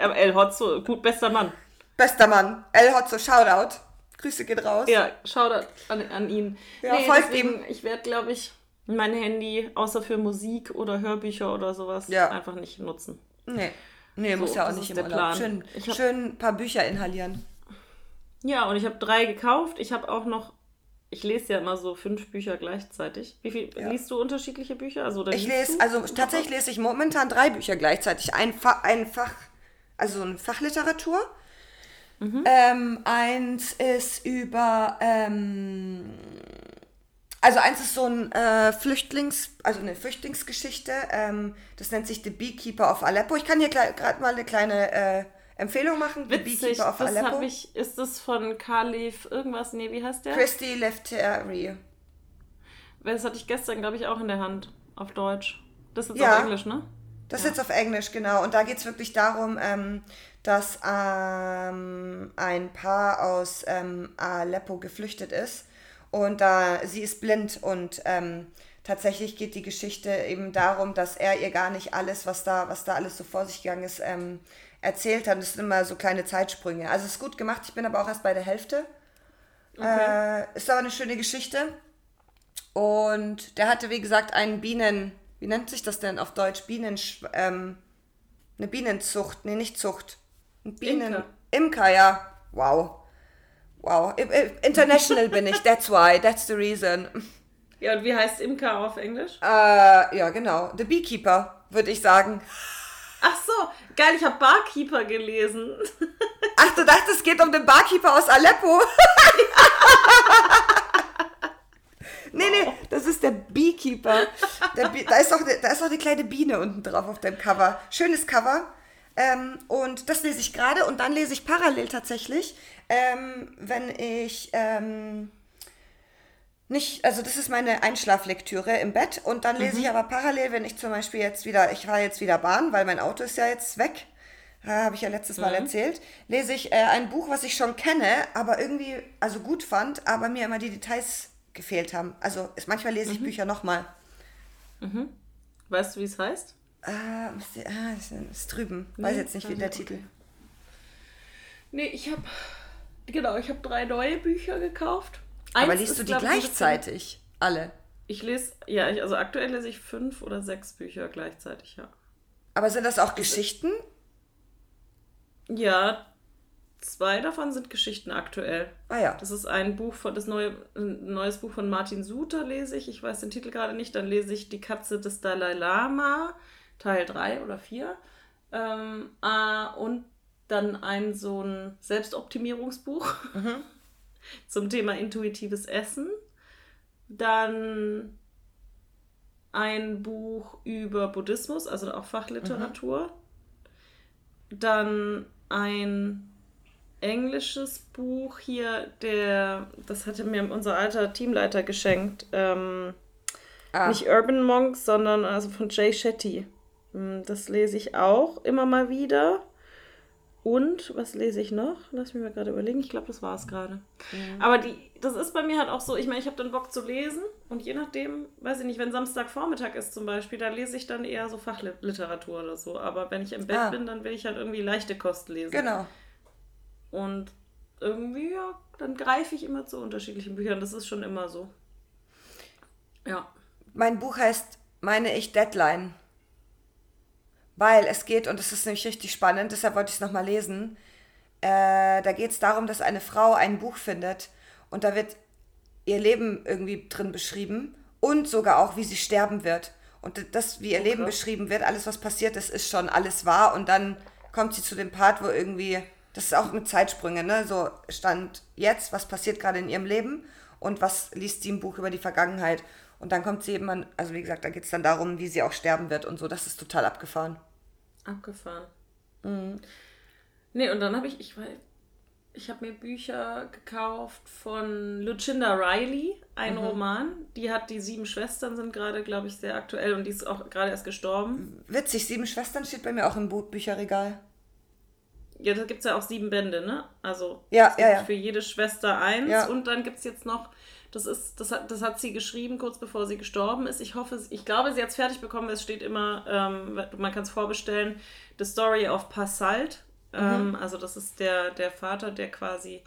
Aber El Hotzo, gut, bester Mann. Bester Mann. El Hotzo, Shoutout. Grüße geht raus. Ja, Shoutout an, an ihn. Ja, folgt deswegen, Ich werde, glaube ich, mein Handy außer für Musik oder Hörbücher oder sowas Ja. einfach nicht nutzen. Nee. Nee, muss So, ja auch nicht im Urlaub. Plan. Schön, Ich hab- schön ein paar Bücher inhalieren. Ja, und ich habe drei gekauft. Ich habe auch noch, ich lese ja immer so fünf Bücher gleichzeitig. Wie viel Ja. liest du unterschiedliche Bücher? Also, oder Ich lese, also tatsächlich lese ich momentan drei Bücher gleichzeitig. Ein, Fa ein Fach, also eine Fachliteratur. Mhm. Ähm, eins ist über, ähm, also eins ist so ein äh, Flüchtlings, also eine Flüchtlingsgeschichte. Ähm, das nennt sich The Beekeeper of Aleppo. Ich kann hier gerade mal eine kleine äh, Empfehlung machen. The Witzig, Beekeeper of das Aleppo. habe ich, ist das von Khalif irgendwas? Nee, wie heißt der? Christy Lefteri. Das hatte ich gestern, glaube ich, auch in der Hand. Auf Deutsch. Das ist Ja. auf Englisch, ne? Das Ja. ist jetzt auf Englisch, genau. Und da geht es wirklich darum, ähm, dass ähm, ein Paar aus ähm, Aleppo geflüchtet ist. Und da sie ist blind und ähm, tatsächlich geht die Geschichte eben darum, dass er ihr gar nicht alles, was da, was da alles so vor sich gegangen ist, ähm, erzählt hat. Das sind immer so kleine Zeitsprünge. Also es ist gut gemacht. Ich bin aber auch erst bei der Hälfte. Okay. Äh, ist aber eine schöne Geschichte. Und der hatte, wie gesagt, einen Bienen, wie nennt sich das denn auf Deutsch? Bienen, ähm, eine Bienenzucht, nee, nicht Zucht. Ein Bienen, Imker. Imker, ja. Wow. Wow. International bin ich, that's why, that's the reason. Ja, und wie heißt Imker auf Englisch? Äh, ja, genau. The Beekeeper, würde ich sagen. Ach so, geil, ich habe Barkeeper gelesen. Ach, du dachtest, es geht um den Barkeeper aus Aleppo? Nee, nee, das ist der Beekeeper. Der Bee da, ist auch, da ist auch eine kleine Biene unten drauf auf dem Cover. Schönes Cover. Ähm, und das lese ich gerade und dann lese ich parallel tatsächlich, ähm, wenn ich ähm, nicht, also das ist meine Einschlaflektüre im Bett und dann lese mhm. ich aber parallel, wenn ich zum Beispiel jetzt wieder, ich fahre jetzt wieder Bahn, weil mein Auto ist ja jetzt weg, äh, habe ich ja letztes Mal mhm. erzählt, lese ich äh, ein Buch, was ich schon kenne, aber irgendwie, also gut fand, aber mir immer die Details gefehlt haben. Also ist, manchmal lese ich mhm. Bücher nochmal. Mhm. Weißt du, wie es heißt? Ah, ah das ist drüben. Nee, Weiß jetzt nicht, wie der okay. Titel. Nee, ich habe genau, ich habe drei neue Bücher gekauft. Eins Aber liest du die gleichzeitig? Alle? Ich lese, ja, ich, also aktuell lese ich fünf oder sechs Bücher gleichzeitig, ja. Aber sind das auch Geschichten? Ja, zwei davon sind Geschichten aktuell. Ah ja. Das ist ein Buch von, das neue, ein neues Buch von Martin Suter lese ich. Ich weiß den Titel gerade nicht. Dann lese ich Die Katze des Dalai Lama. Teil 3 oder 4. Ähm, äh, und dann ein so ein Selbstoptimierungsbuch mhm. zum Thema intuitives Essen. Dann ein Buch über Buddhismus, also auch Fachliteratur. Mhm. Dann ein englisches Buch hier, der, das hatte mir unser alter Teamleiter geschenkt. Ähm, ah. Nicht Urban Monks, sondern also von Jay Shetty. Hm, das lese ich auch immer mal wieder. Und was lese ich noch? Lass mich mal gerade überlegen. Ich glaube, das war es gerade. Mhm. Aber die, das ist bei mir halt auch so, ich meine, ich habe dann Bock zu lesen und je nachdem, weiß ich nicht, wenn Samstagvormittag ist zum Beispiel, da lese ich dann eher so Fachliteratur oder so. Aber wenn ich im Bett ah. bin, dann will ich halt irgendwie leichte Kost lesen. Genau. Und irgendwie, ja, dann greife ich immer zu unterschiedlichen Büchern. Das ist schon immer so. Ja. Mein Buch heißt, meine ich, Deadline. Weil es geht, und das ist nämlich richtig spannend, deshalb wollte ich es nochmal lesen. Äh, da geht es darum, dass eine Frau ein Buch findet und da wird ihr Leben irgendwie drin beschrieben und sogar auch, wie sie sterben wird. Und das, wie ihr okay. Leben beschrieben wird, alles, was passiert ist, ist schon alles wahr. Und dann kommt sie zu dem Part, wo irgendwie, das ist auch mit Zeitsprüngen, ne? So stand jetzt, was passiert gerade in ihrem Leben und was liest sie im Buch über die Vergangenheit. Und dann kommt sie eben an, also wie gesagt, da geht es dann darum, wie sie auch sterben wird und so. Das ist total abgefahren. Abgefahren. Mhm. Nee, und dann habe ich, ich weiß, ich habe mir Bücher gekauft von Lucinda Riley, ein mhm. Roman. Die hat die sieben Schwestern, sind gerade, glaube ich, sehr aktuell und die ist auch gerade erst gestorben. Witzig, sieben Schwestern steht bei mir auch im Bücherregal. Ja, da gibt es ja auch sieben Bände, ne? Also ja, ja, ja. für jede Schwester eins. Ja. Und dann gibt es jetzt noch das, ist, das, hat, das hat sie geschrieben, kurz bevor sie gestorben ist. Ich hoffe, ich glaube, sie hat es fertig bekommen. Es steht immer, ähm, man kann es vorbestellen, The Story of Passalt. Mhm. Ähm, also das ist der, der Vater, der quasi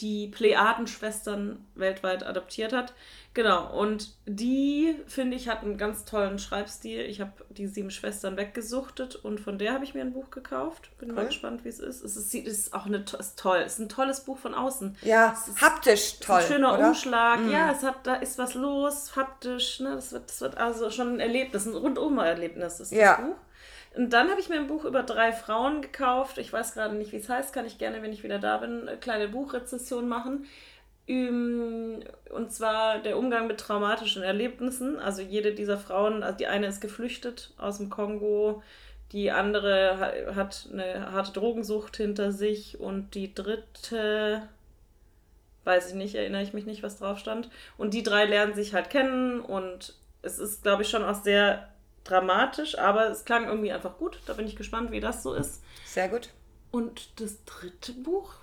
die Plejadenschwestern weltweit adoptiert hat. Genau, und die, finde ich, hat einen ganz tollen Schreibstil. Ich habe die sieben Schwestern weggesuchtet und von der habe ich mir ein Buch gekauft. Bin cool. mal gespannt, wie es ist. Es ist, es ist auch eine, ist toll. Es ist ein tolles Buch von außen. Ja, ist, haptisch toll. Ein schöner oder? Umschlag. Mhm. Ja, es hat, da ist was los, haptisch. Ne? Das, wird, das wird also schon ein Erlebnis, ein Rundum-Erlebnis ist ja. das Buch. Und dann habe ich mir ein Buch über drei Frauen gekauft. Ich weiß gerade nicht, wie es heißt. Kann ich gerne, wenn ich wieder da bin, eine kleine Buchrezession machen. Ähm, und zwar der Umgang mit traumatischen Erlebnissen. Also jede dieser Frauen, also die eine ist geflüchtet aus dem Kongo, die andere hat eine harte Drogensucht hinter sich und die dritte, weiß ich nicht, erinnere ich mich nicht, was drauf stand. Und die drei lernen sich halt kennen und es ist, glaube ich, schon auch sehr dramatisch, aber es klang irgendwie einfach gut. Da bin ich gespannt, wie das so ist. Sehr gut. Und das dritte Buch,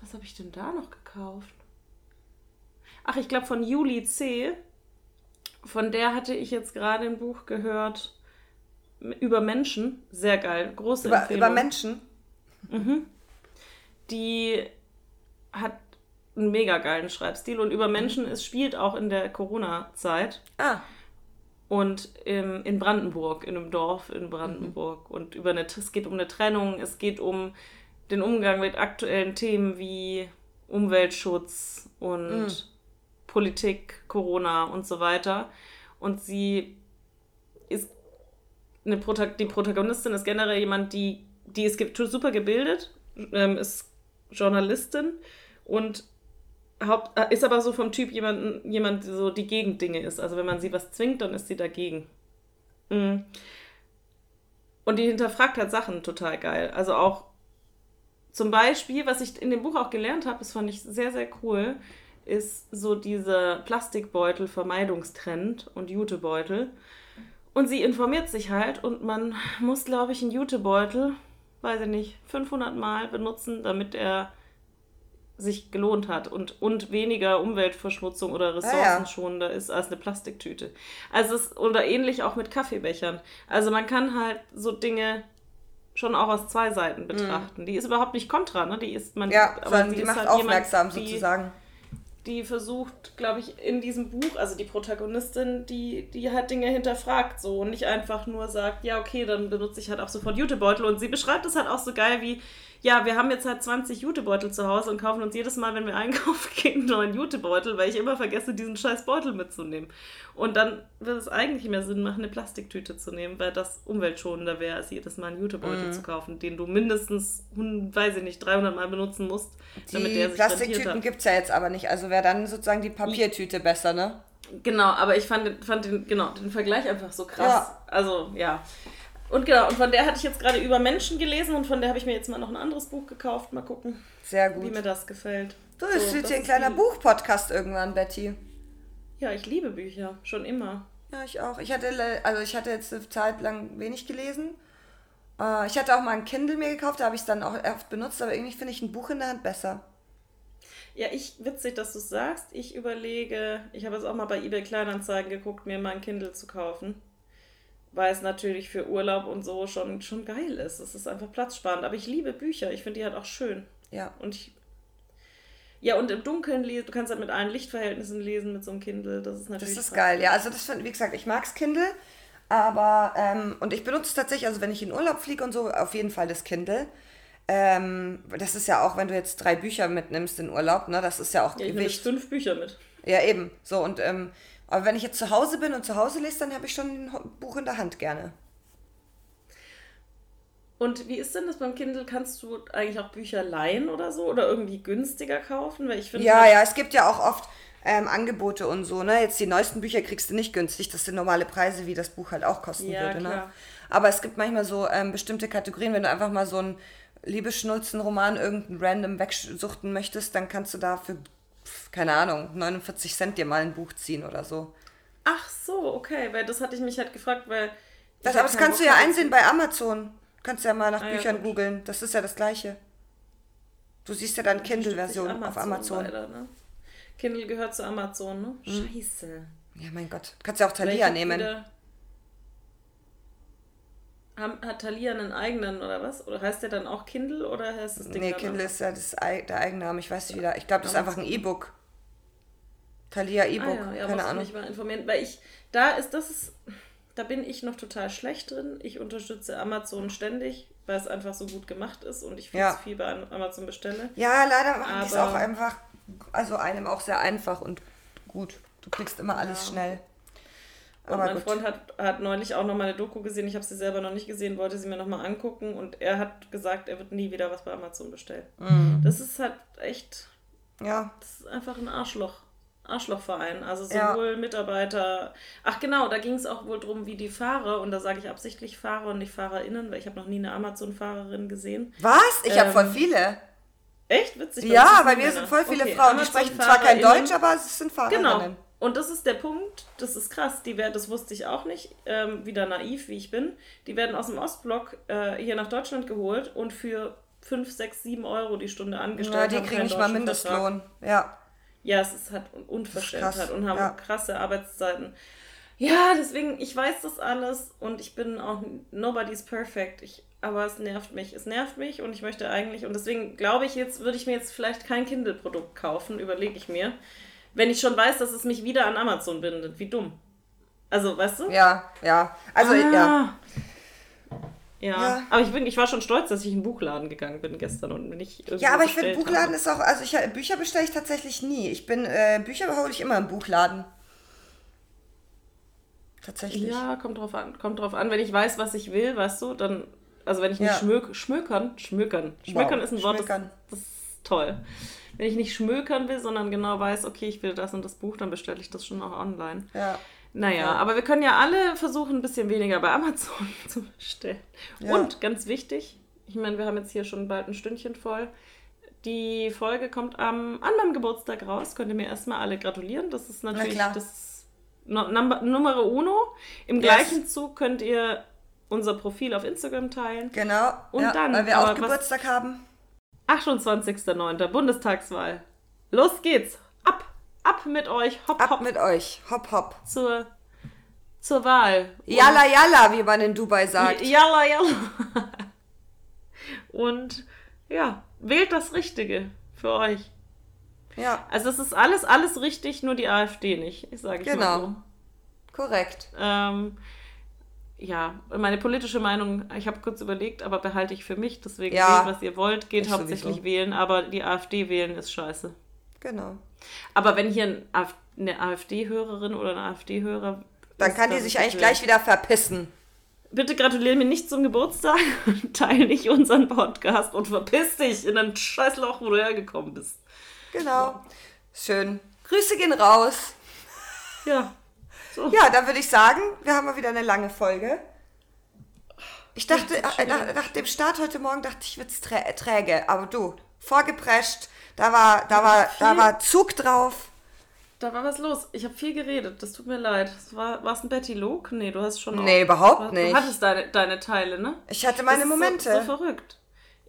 was habe ich denn da noch gekauft? Ach, ich glaube von Juli C. Von der hatte ich jetzt gerade ein Buch gehört über Menschen. Sehr geil. Große über, Empfehlung. Über Menschen? Mhm. Die hat einen mega geilen Schreibstil und über Menschen, es spielt auch in der Corona-Zeit. Ah. Und im, in Brandenburg, in einem Dorf in Brandenburg. Mhm. Und über eine, es geht um eine Trennung, es geht um den Umgang mit aktuellen Themen wie Umweltschutz und mhm. Politik, Corona und so weiter. Und sie ist eine Prota die Protagonistin ist generell jemand, die, die ist super gebildet, ähm, ist Journalistin und Haupt, äh, ist aber so vom Typ jemand, jemand so die Gegendinge ist. Also wenn man sie was zwingt, dann ist sie dagegen. Mhm. Und die hinterfragt halt Sachen total geil. Also auch zum Beispiel, was ich in dem Buch auch gelernt habe, das fand ich sehr, sehr cool, ist so dieser Plastikbeutel-Vermeidungstrend und Jutebeutel. Und sie informiert sich halt und man muss, glaube ich, einen Jutebeutel, weiß ich nicht, 500 Mal benutzen, damit er sich gelohnt hat und, und weniger Umweltverschmutzung oder ressourcenschonender ja, ja. ist als eine Plastiktüte. Also es, oder ähnlich auch mit Kaffeebechern. Also man kann halt so Dinge schon auch aus zwei Seiten mhm. betrachten. Mm. Die ist überhaupt nicht kontra, ne? Die ist man ja, aber die, die macht halt aufmerksam jemand, sozusagen. Die, die versucht, glaube ich, in diesem Buch, also die Protagonistin, die, die halt Dinge hinterfragt so und nicht einfach nur sagt, ja, okay, dann benutze ich halt auch sofort Jutebeutel. Und sie beschreibt es halt auch so geil wie, ja, wir haben jetzt halt 20 Jutebeutel zu Hause und kaufen uns jedes Mal, wenn wir einkaufen gehen, einen neuen Jutebeutel, weil ich immer vergesse, diesen scheiß Beutel mitzunehmen. Und dann wird es eigentlich mehr Sinn machen, eine Plastiktüte zu nehmen, weil das umweltschonender wäre, als jedes Mal einen Jutebeutel mhm. zu kaufen, den du mindestens, weiß ich nicht, 300 Mal benutzen musst, damit die der sich Plastiktüten gibt es ja jetzt aber nicht, also wäre dann sozusagen die Papiertüte besser, ne? Genau, aber ich fand, fand den, genau, den Vergleich einfach so krass. Ja. Also, ja. Und genau, und von der hatte ich jetzt gerade über Menschen gelesen und von der habe ich mir jetzt mal noch ein anderes Buch gekauft. Mal gucken, Sehr gut. wie mir das gefällt. Du, so, es wird hier ein kleiner Buchpodcast irgendwann, Betty. Ja, ich liebe Bücher, schon immer. Ja, ich auch. Ich hatte, also ich hatte jetzt eine Zeit lang wenig gelesen. Äh, ich hatte auch mal ein Kindle mir gekauft, da habe ich es dann auch oft benutzt, aber irgendwie finde ich ein Buch in der Hand besser. Ja, ich, witzig, dass du es sagst. Ich überlege, ich habe jetzt auch mal bei eBay Kleinanzeigen geguckt, mir mal ein Kindle zu kaufen weil es natürlich für Urlaub und so schon, schon geil ist. Es ist einfach platzsparend. Aber ich liebe Bücher. Ich finde die halt auch schön. Ja. Und ich. Ja, und im Dunkeln lesen, du kannst halt mit allen Lichtverhältnissen lesen mit so einem Kindle. Das ist natürlich. Das ist geil, ja. Also, das finde wie gesagt, ich mag es Kindle. Aber, ähm, und ich benutze es tatsächlich, also wenn ich in Urlaub fliege und so, auf jeden Fall das Kindle. Ähm, das ist ja auch, wenn du jetzt drei Bücher mitnimmst in Urlaub, ne, das ist ja auch ja, ich Gewicht. fünf Bücher mit. Ja, eben. So, und ähm, aber wenn ich jetzt zu Hause bin und zu Hause lese, dann habe ich schon ein Buch in der Hand gerne. Und wie ist denn das beim Kindle? Kannst du eigentlich auch Bücher leihen oder so? Oder irgendwie günstiger kaufen? Weil ich finde. Ja, halt ja, es gibt ja auch oft ähm, Angebote und so, ne? Jetzt die neuesten Bücher kriegst du nicht günstig. Das sind normale Preise, wie das Buch halt auch kosten ja, würde, ne? klar. ne? Aber es gibt manchmal so ähm, bestimmte Kategorien, wenn du einfach mal so einen Liebesschnulzen-Roman irgendeinen random wegsuchten möchtest, dann kannst du da für keine Ahnung, 49 Cent dir mal ein Buch ziehen oder so. Ach so, okay, weil das hatte ich mich halt gefragt, weil. Das, aber das kannst Bock du ja einsehen bei Amazon. Kannst du ja mal nach ah, Büchern ja, googeln. Das ist ja das Gleiche. Du siehst ja dann Kindle-Version auf Amazon. Leider, ne? Kindle gehört zu Amazon, ne? Hm. Scheiße. Ja, mein Gott. Du kannst ja auch Thalia nehmen. Hat Thalia einen eigenen oder was? Oder heißt der dann auch Kindle oder heißt das Ding Nee, Kindle ist ja das, der Eigenname. Ich weiß nicht wieder. Ich glaube, das ist einfach ein E-Book. Thalia E-Book. Ah, ja, ja, Keine Ahnung. mich mal informieren. Weil ich, da ist das, ist, da bin ich noch total schlecht drin. Ich unterstütze Amazon ständig, weil es einfach so gut gemacht ist und ich viel ja. viel bei Amazon bestelle. Ja, leider machen die es auch einfach, also einem auch sehr einfach und gut. Du kriegst immer alles ja. schnell. Und Aber mein gut. Freund hat, hat neulich auch noch mal eine Doku gesehen. Ich habe sie selber noch nicht gesehen, wollte sie mir noch mal angucken. Und er hat gesagt, er wird nie wieder was bei Amazon bestellen. Mhm. Das ist halt echt. Ja. Das ist einfach ein Arschloch. Arschlochverein. Also sowohl ja. Mitarbeiter. Ach genau, da ging es auch wohl darum, wie die Fahrer. Und da sage ich absichtlich Fahrer und nicht FahrerInnen, weil ich habe noch nie eine Amazon-Fahrerin gesehen. Was? Ich ähm, habe voll viele. Echt witzig? Ja, bei mir sind voll viele okay. Frauen. Die sprechen zwar kein Deutsch, aber es sind Fahrerinnen. Genau. Und das ist der Punkt, das ist krass, die werden, das wusste ich auch nicht, ähm, wieder naiv wie ich bin, die werden aus dem Ostblock äh, hier nach Deutschland geholt und für 5, 6, 7 Euro die Stunde angestellt. Ja, die kriegen nicht mal Mindestlohn, ja. Ja, es ist halt unverschämt halt und haben ja. krasse Arbeitszeiten. Ja, deswegen, ich weiß das alles und ich bin auch, nobody's perfect. Ich, aber es nervt mich. Es nervt mich und ich möchte eigentlich, und deswegen glaube ich jetzt, würde ich mir jetzt vielleicht kein Kindle-Produkt kaufen, überlege ich mir wenn ich schon weiß, dass es mich wieder an Amazon bindet. Wie dumm. Also, weißt du? Ja, ja. Also, ah. ja. Ja. ja. aber ich, bin, ich war schon stolz, dass ich in den Buchladen gegangen bin gestern und nicht Ja, aber ich finde, Buchladen habe. ist auch, also ich, Bücher bestelle ich tatsächlich nie. Ich bin, äh, Bücher hole ich immer im Buchladen. Tatsächlich. Ja, kommt drauf an. Kommt drauf an, wenn ich weiß, was ich will, weißt du, dann, also wenn ich nicht ja. schmök, schmökern, schmökern. Schmökern wow. ist ein Wort, das, das toll. Wenn ich nicht schmökern will, sondern genau weiß, okay, ich will das und das Buch, dann bestelle ich das schon auch online. Ja. Naja, Ja. aber wir können ja alle versuchen, ein bisschen weniger bei Amazon zu bestellen. Ja. Und ganz wichtig, ich meine, wir haben jetzt hier schon bald ein Stündchen voll. Die Folge kommt am, an meinem Geburtstag raus. Könnt ihr mir erstmal alle gratulieren. Das ist natürlich klar. das no, number, Numero uno. Im Yes. gleichen Zug könnt ihr unser Profil auf Instagram teilen. Genau. Und ja, dann, Weil wir auch was- Geburtstag haben. 28.09. Bundestagswahl. Los geht's. Ab, ab mit euch. Hopp, Ab hopp mit euch. Hopp, hopp. zur, zur Wahl. Und- Yalla, yalla, wie man in Dubai sagt. Jalla, jalla. Und ja, wählt das Richtige für euch. Ja, Also es ist alles, alles richtig, nur die AfD nicht, sage ich Genau. mal so. korrekt. Ähm, ja, meine politische Meinung, ich habe kurz überlegt, aber behalte ich für mich. Deswegen Ja, wählt, was ihr wollt, geht ich hauptsächlich sowieso. wählen, aber die AfD wählen ist scheiße. Genau. Aber wenn hier eine AfD-Hörerin oder ein AfD-Hörer. Dann ist, kann die sich eigentlich gleich wieder verpissen. Bitte gratuliere mir nicht zum Geburtstag, teile nicht unseren Podcast und verpiss dich in ein scheiß Loch, wo du hergekommen bist. Genau. Schön. Grüße gehen raus. Ja. So. Ja, dann würde ich sagen, wir haben mal wieder eine lange Folge. Ich dachte, äh, nach, nach dem Start heute Morgen dachte ich, wird's trä träge. Aber du, vorgeprescht, da war, da war, da war Zug drauf. Da war was los. Ich habe viel geredet. Das tut mir leid. Das war es ein Betty Luke? Nee, du hast schon. Nee, auch- überhaupt du, nicht. Du hattest deine, deine Teile, ne? Ich hatte meine das ist Momente. So, so verrückt.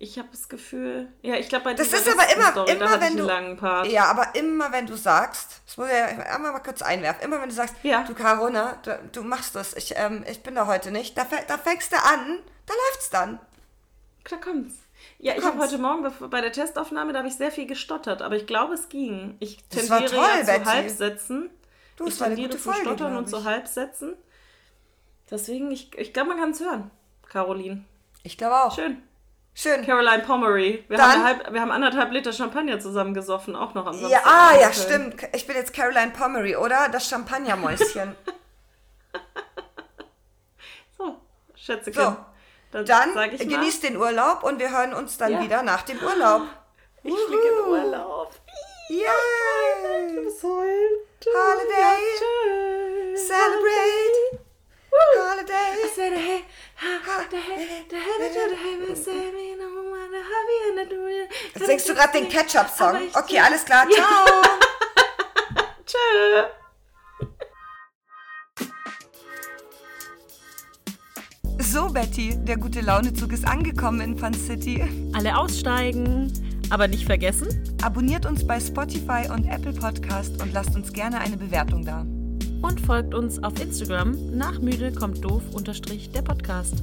Ich habe das Gefühl. Ja, ich glaube, bei Das dieser ist aber immer, da immer wenn du. Ja, aber immer wenn du sagst, das muss ich ja einmal mal kurz einwerfen, immer wenn du sagst, Ja. du Carona, du, du machst das, ich, ähm, ich bin da heute nicht, da, da fängst du an, da läuft's dann. Da kommt's. Ja, ich habe heute Morgen bei der Testaufnahme, da habe ich sehr viel gestottert, aber ich glaube, es ging. Ich Das war tendiere toll, ja Betty. zu Halbsätzen. Du, ich tendiere zu Folge, stottern und zu. Halbsätzen. Deswegen, ich, ich glaube, man kann es hören, Caroline. Ich glaube auch. Schön. Schön. Caroline Pomery. Wir, Dann- haben, halb, wir haben anderthalb Liter Champagner zusammen gesoffen, auch noch am Ja, Samstag. ah, ja, stimmt. Ich bin jetzt Caroline Pomery, oder? Das Champagnermäuschen. So, Schätze. So, Dann, Dann genießt den Urlaub und wir hören uns dann Ja. wieder nach dem Urlaub. ich fliege in Urlaub. Yay! Heute? Holiday. Celebrate. Holiday. I said, hey, ha, the hey, the hey, the hey, the say me no one, the happy and the do it. Jetzt singst du gerade den Ketchup-Song. ich- Okay, alles klar. Ciao. Tschö. So, Betty, der gute Launezug ist angekommen in Fun City. Alle aussteigen, aber nicht vergessen. Abonniert uns bei Spotify und Apple Podcast und lasst uns gerne eine Bewertung da. Und folgt uns auf Instagram nach müde kommt doof unterstrich der Podcast.